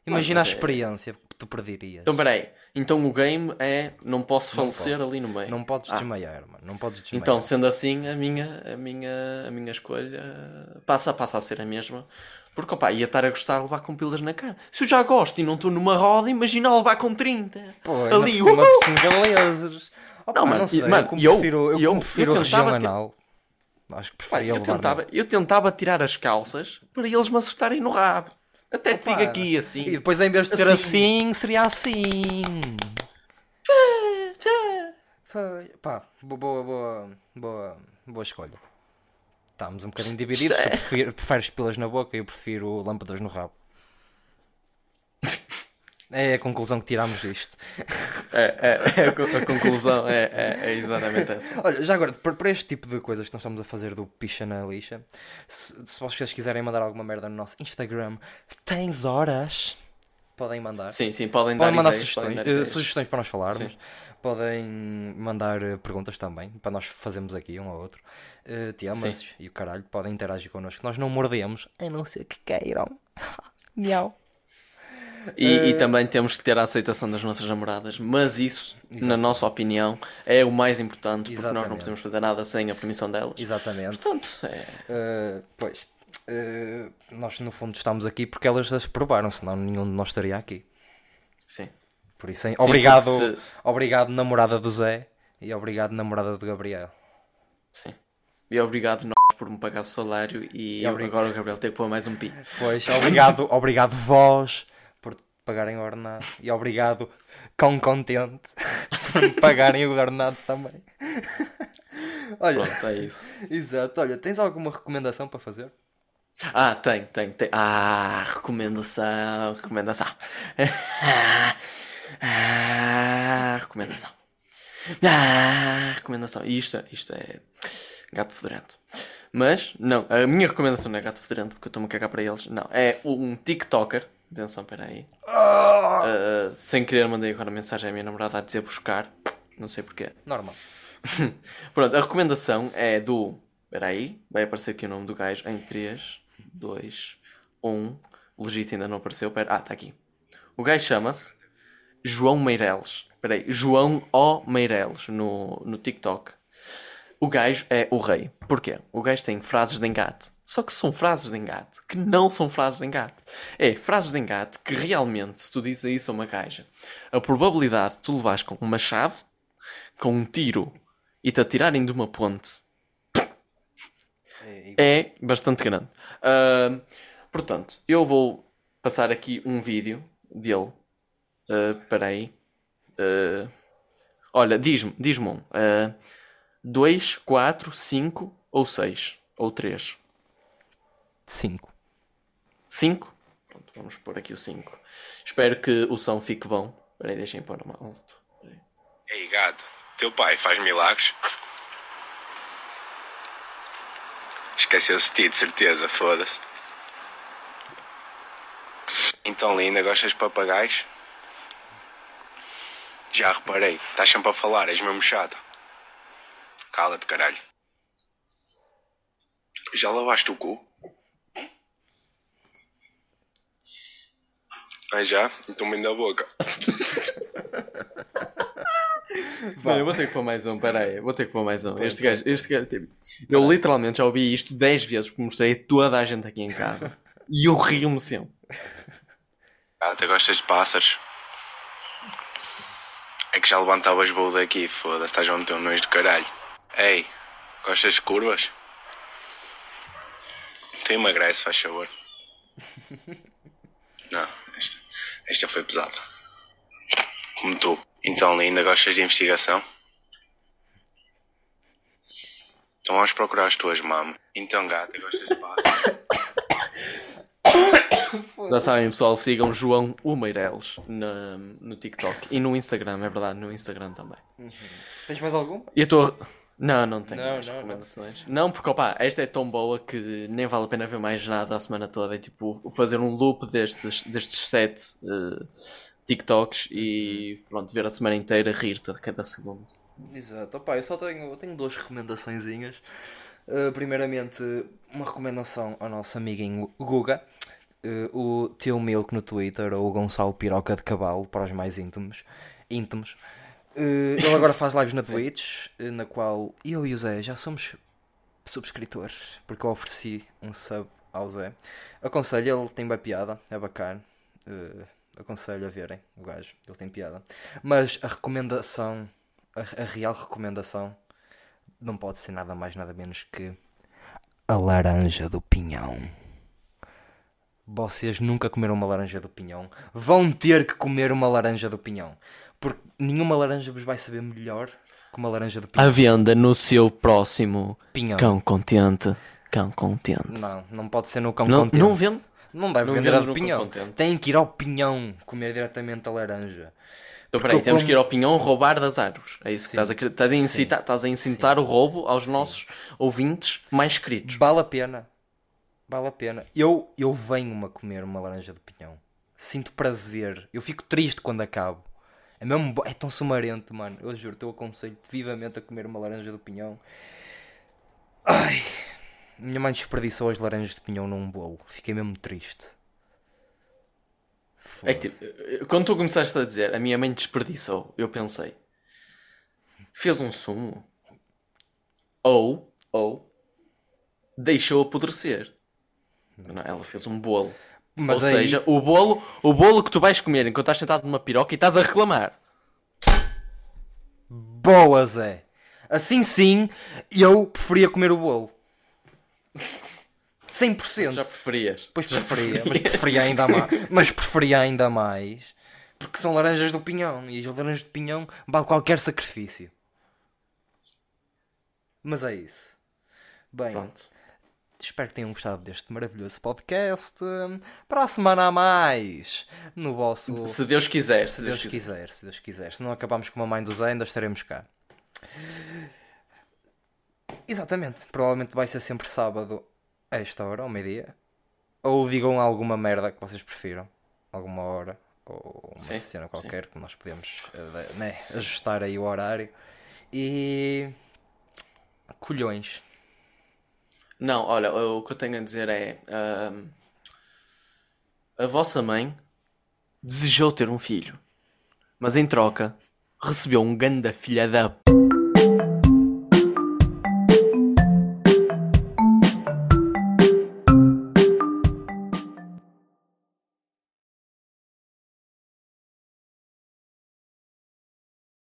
imagina mas a é- experiência que tu perderias Então peraí, então o game é não posso falecer ali no meio. Não podes Ah, desmaiar, mano. Não podes desmaiar. Então, sendo assim, a minha, a minha, a minha escolha passa, passa a ser a mesma. Porque, opá, ia estar a gostar de levar com pilas na cara. Se eu já gosto e não estou numa roda, imagina levar com 30. Pô, ali, ali uma uhul! Não, não, mano, sei. e- mano, eu prefiro, eu, eu- prefiro eu região anal. Acho que preferia eu, tentava, eu tentava tirar as calças para eles me acertarem no rabo. Até te Opa, digo aqui assim. E depois em vez de ser Assim. assim, seria assim. Foi. Pá, boa, boa, boa, boa, escolha. Estamos um bocadinho divididos. Isto Tu é- prefiro- preferes pilas na boca e eu prefiro lâmpadas no rabo. É a conclusão que tiramos disto. É, é, é a, co- a conclusão é, é, é exatamente essa. Olha, já agora, para, este tipo de coisas que nós estamos a fazer do picha na lixa, se, se vocês quiserem mandar alguma merda no nosso Instagram, tens horas, podem mandar. Sim, sim, podem Podem mandar ideias, sugestões, podem eh, ideias. sugestões para nós falarmos. Sim. Podem mandar eh, perguntas também, para nós fazermos aqui um ao outro. Eh, temas Sim. e o caralho, podem interagir connosco. Nós não mordemos, a não ser que queiram. (laughs) Miau. E, Eh, e também temos que ter a aceitação das nossas namoradas, mas isso, na nossa opinião, é o mais importante, porque nós não Exatamente. podemos fazer nada sem a permissão delas. Exatamente. Portanto, é, Uh, pois, uh, nós no fundo estamos aqui porque elas as provaram, senão nenhum de nós estaria aqui. sim. Por isso, hein? obrigado, se- obrigado, namorada do Zé e obrigado, namorada do Gabriel. Sim. E obrigado nós por me pagar o salário e, obri- agora o Gabriel tem que pôr mais um pi. Pois, obrigado, (laughs) obrigado vós pagarem o ordenado e obrigado, cão contente, (laughs) por me pagarem o ordenado também. (laughs) Olha, Pronto, é isso. exato, olha, tens alguma recomendação para fazer? Ah, tem, tem, tem. Ah, recomendação, recomendação. Ah, recomendação. Ah, recomendação. E isto, isto é gato fedorento. Mas, não, a minha recomendação não é gato fedorento porque eu estou-me a cagar para eles. Não, é um TikToker. Atenção, peraí. Ah, sem querer, mandei agora mensagem à minha namorada a dizer buscar. Não sei porquê. Normal. (laughs) Pronto, a recomendação é do. Espera aí, vai aparecer aqui o nome do gajo em 3, 2, 1. O legítimo ainda não apareceu. Pera, ah, está aqui. O gajo chama-se João Meireles. Espera aí, João O Meireles no, no TikTok. O gajo é o rei. Porquê? O gajo tem frases de engate. Só que são frases de engate que não são frases de engate. É frases de engate que realmente, se tu dizes isso a uma gaja, a probabilidade de tu levares com uma chave, com um tiro e te atirarem de uma ponte é bastante grande. Ahm, portanto, eu vou passar aqui um vídeo dele. Uh, peraí. Ah, olha, diz-me, diz-me um. 2, 4, 5 ou 6? Ou 3? 5. 5? Pronto, vamos pôr aqui o 5. Espero que o som fique bom. Peraí, deixem pôr uma alto. Peraí. Ei, gato, teu pai faz milagres? Esqueceu-se de ti, de certeza, foda-se. Então, linda, gostas de papagaios? Já reparei, estás sempre a falar, és mesmo chato. Cala-te, caralho. Já lavaste o cu? Ah, já? Então bem da boca. (laughs) Eu vou ter que pôr mais um, peraí, vou ter que pôr mais um. Este gajo, este gajo, tipo, eu literalmente já ouvi isto 10 vezes porque mostrei a toda a gente aqui em casa. (laughs) E eu rio-me sempre. Gata, gostas de pássaros? É que já levantavas voo daqui, foda-se, estás a meter um nojo de caralho. Ei, gostas de curvas? Tu emagrece, faz favor. (laughs) Não, esta, foi pesada. Como tu. Então, linda, gostas de investigação? Então vamos procurar as tuas mamas. Então, gata, gostas de pássaros? (coughs) Já sabem, pessoal, sigam João O Meireles no, no TikTok e no Instagram, é verdade, no Instagram também. Tens mais algum? E eu estou. Não, não tenho Não, mais não, não. recomendações. Não. porque opá, esta é tão boa que nem vale a pena ver mais nada a semana toda. É tipo fazer um loop destes, destes sete eh, TikToks e pronto, ver a semana inteira rir-te a cada segundo. Exato, Opa, eu só tenho, eu tenho duas recomendaçõezinhas. Uh, primeiramente, uma recomendação ao nosso amiguinho Guga, uh, o Teu Milk no Twitter, ou o Gonçalo Piroca de Cavalo, para os mais íntimos. íntimos. Uh, ele agora faz lives na (laughs) Twitch, uh, na qual eu e o Zé já somos subscritores, porque eu ofereci um sub ao Zé. Aconselho, ele tem bem piada, é bacana. Uh, aconselho a verem o gajo, ele tem piada. Mas a recomendação, a, a real recomendação, não pode ser nada mais, nada menos que a laranja do pinhão. Vocês nunca comeram uma laranja do pinhão. Vão ter que comer uma laranja do pinhão. Porque nenhuma laranja vos vai saber melhor que uma laranja do pinhão. À venda no seu próximo Pinhão. Cão Contente. Cão Contente. Não, não pode ser no cão Não- contente. não vende? Não deve Não vender a de no pinhão. Tem que ir ao pinhão comer diretamente a laranja. Então, peraí, temos como- que ir ao pinhão roubar das árvores. É isso que Sim. estás a, estás a incitar, estás a incitar o roubo aos nossos ouvintes mais queridos. Vale a pena. Vale a pena. Eu, eu venho-me a comer uma laranja de pinhão. Sinto prazer. Eu fico triste quando acabo. É mesmo é tão sumarento, mano. Eu juro, eu aconselho vivamente a comer uma laranja de pinhão. Ai. Minha mãe desperdiçou as laranjas de pinhão num bolo. Fiquei mesmo triste. É que, tipo, quando tu começaste a dizer a minha mãe desperdiçou, eu pensei, fez um sumo ou, ou deixou apodrecer. Não, ela fez um bolo. Mas ou aí- seja, o bolo, o bolo que tu vais comer enquanto estás sentado numa piroca e estás a reclamar. Boa, Zé. Assim sim, eu preferia comer o bolo. 100%. Já preferias. Pois Já preferia, mas preferias. preferia ainda mais. (laughs) Mas preferia ainda mais. Porque são laranjas do pinhão. E as laranjas de pinhão vale qualquer sacrifício. Mas é isso. Bem, Pronto. Espero que tenham gostado deste maravilhoso podcast. Para a semana a mais. No vosso. Se Deus quiser, Se Deus quiser, se Deus quiser. Se não acabamos com a mãe do Zé, ainda estaremos cá. Exatamente. Provavelmente vai ser sempre sábado a esta hora, ao meio-dia. Ou digam alguma merda que vocês prefiram. Alguma hora. Ou uma Sim, cena qualquer que nós podemos eh, né, ajustar aí o horário. E. Colhões. Não, olha, o que eu tenho a dizer é. a vossa mãe desejou ter um filho, mas em troca recebeu um ganda filha da p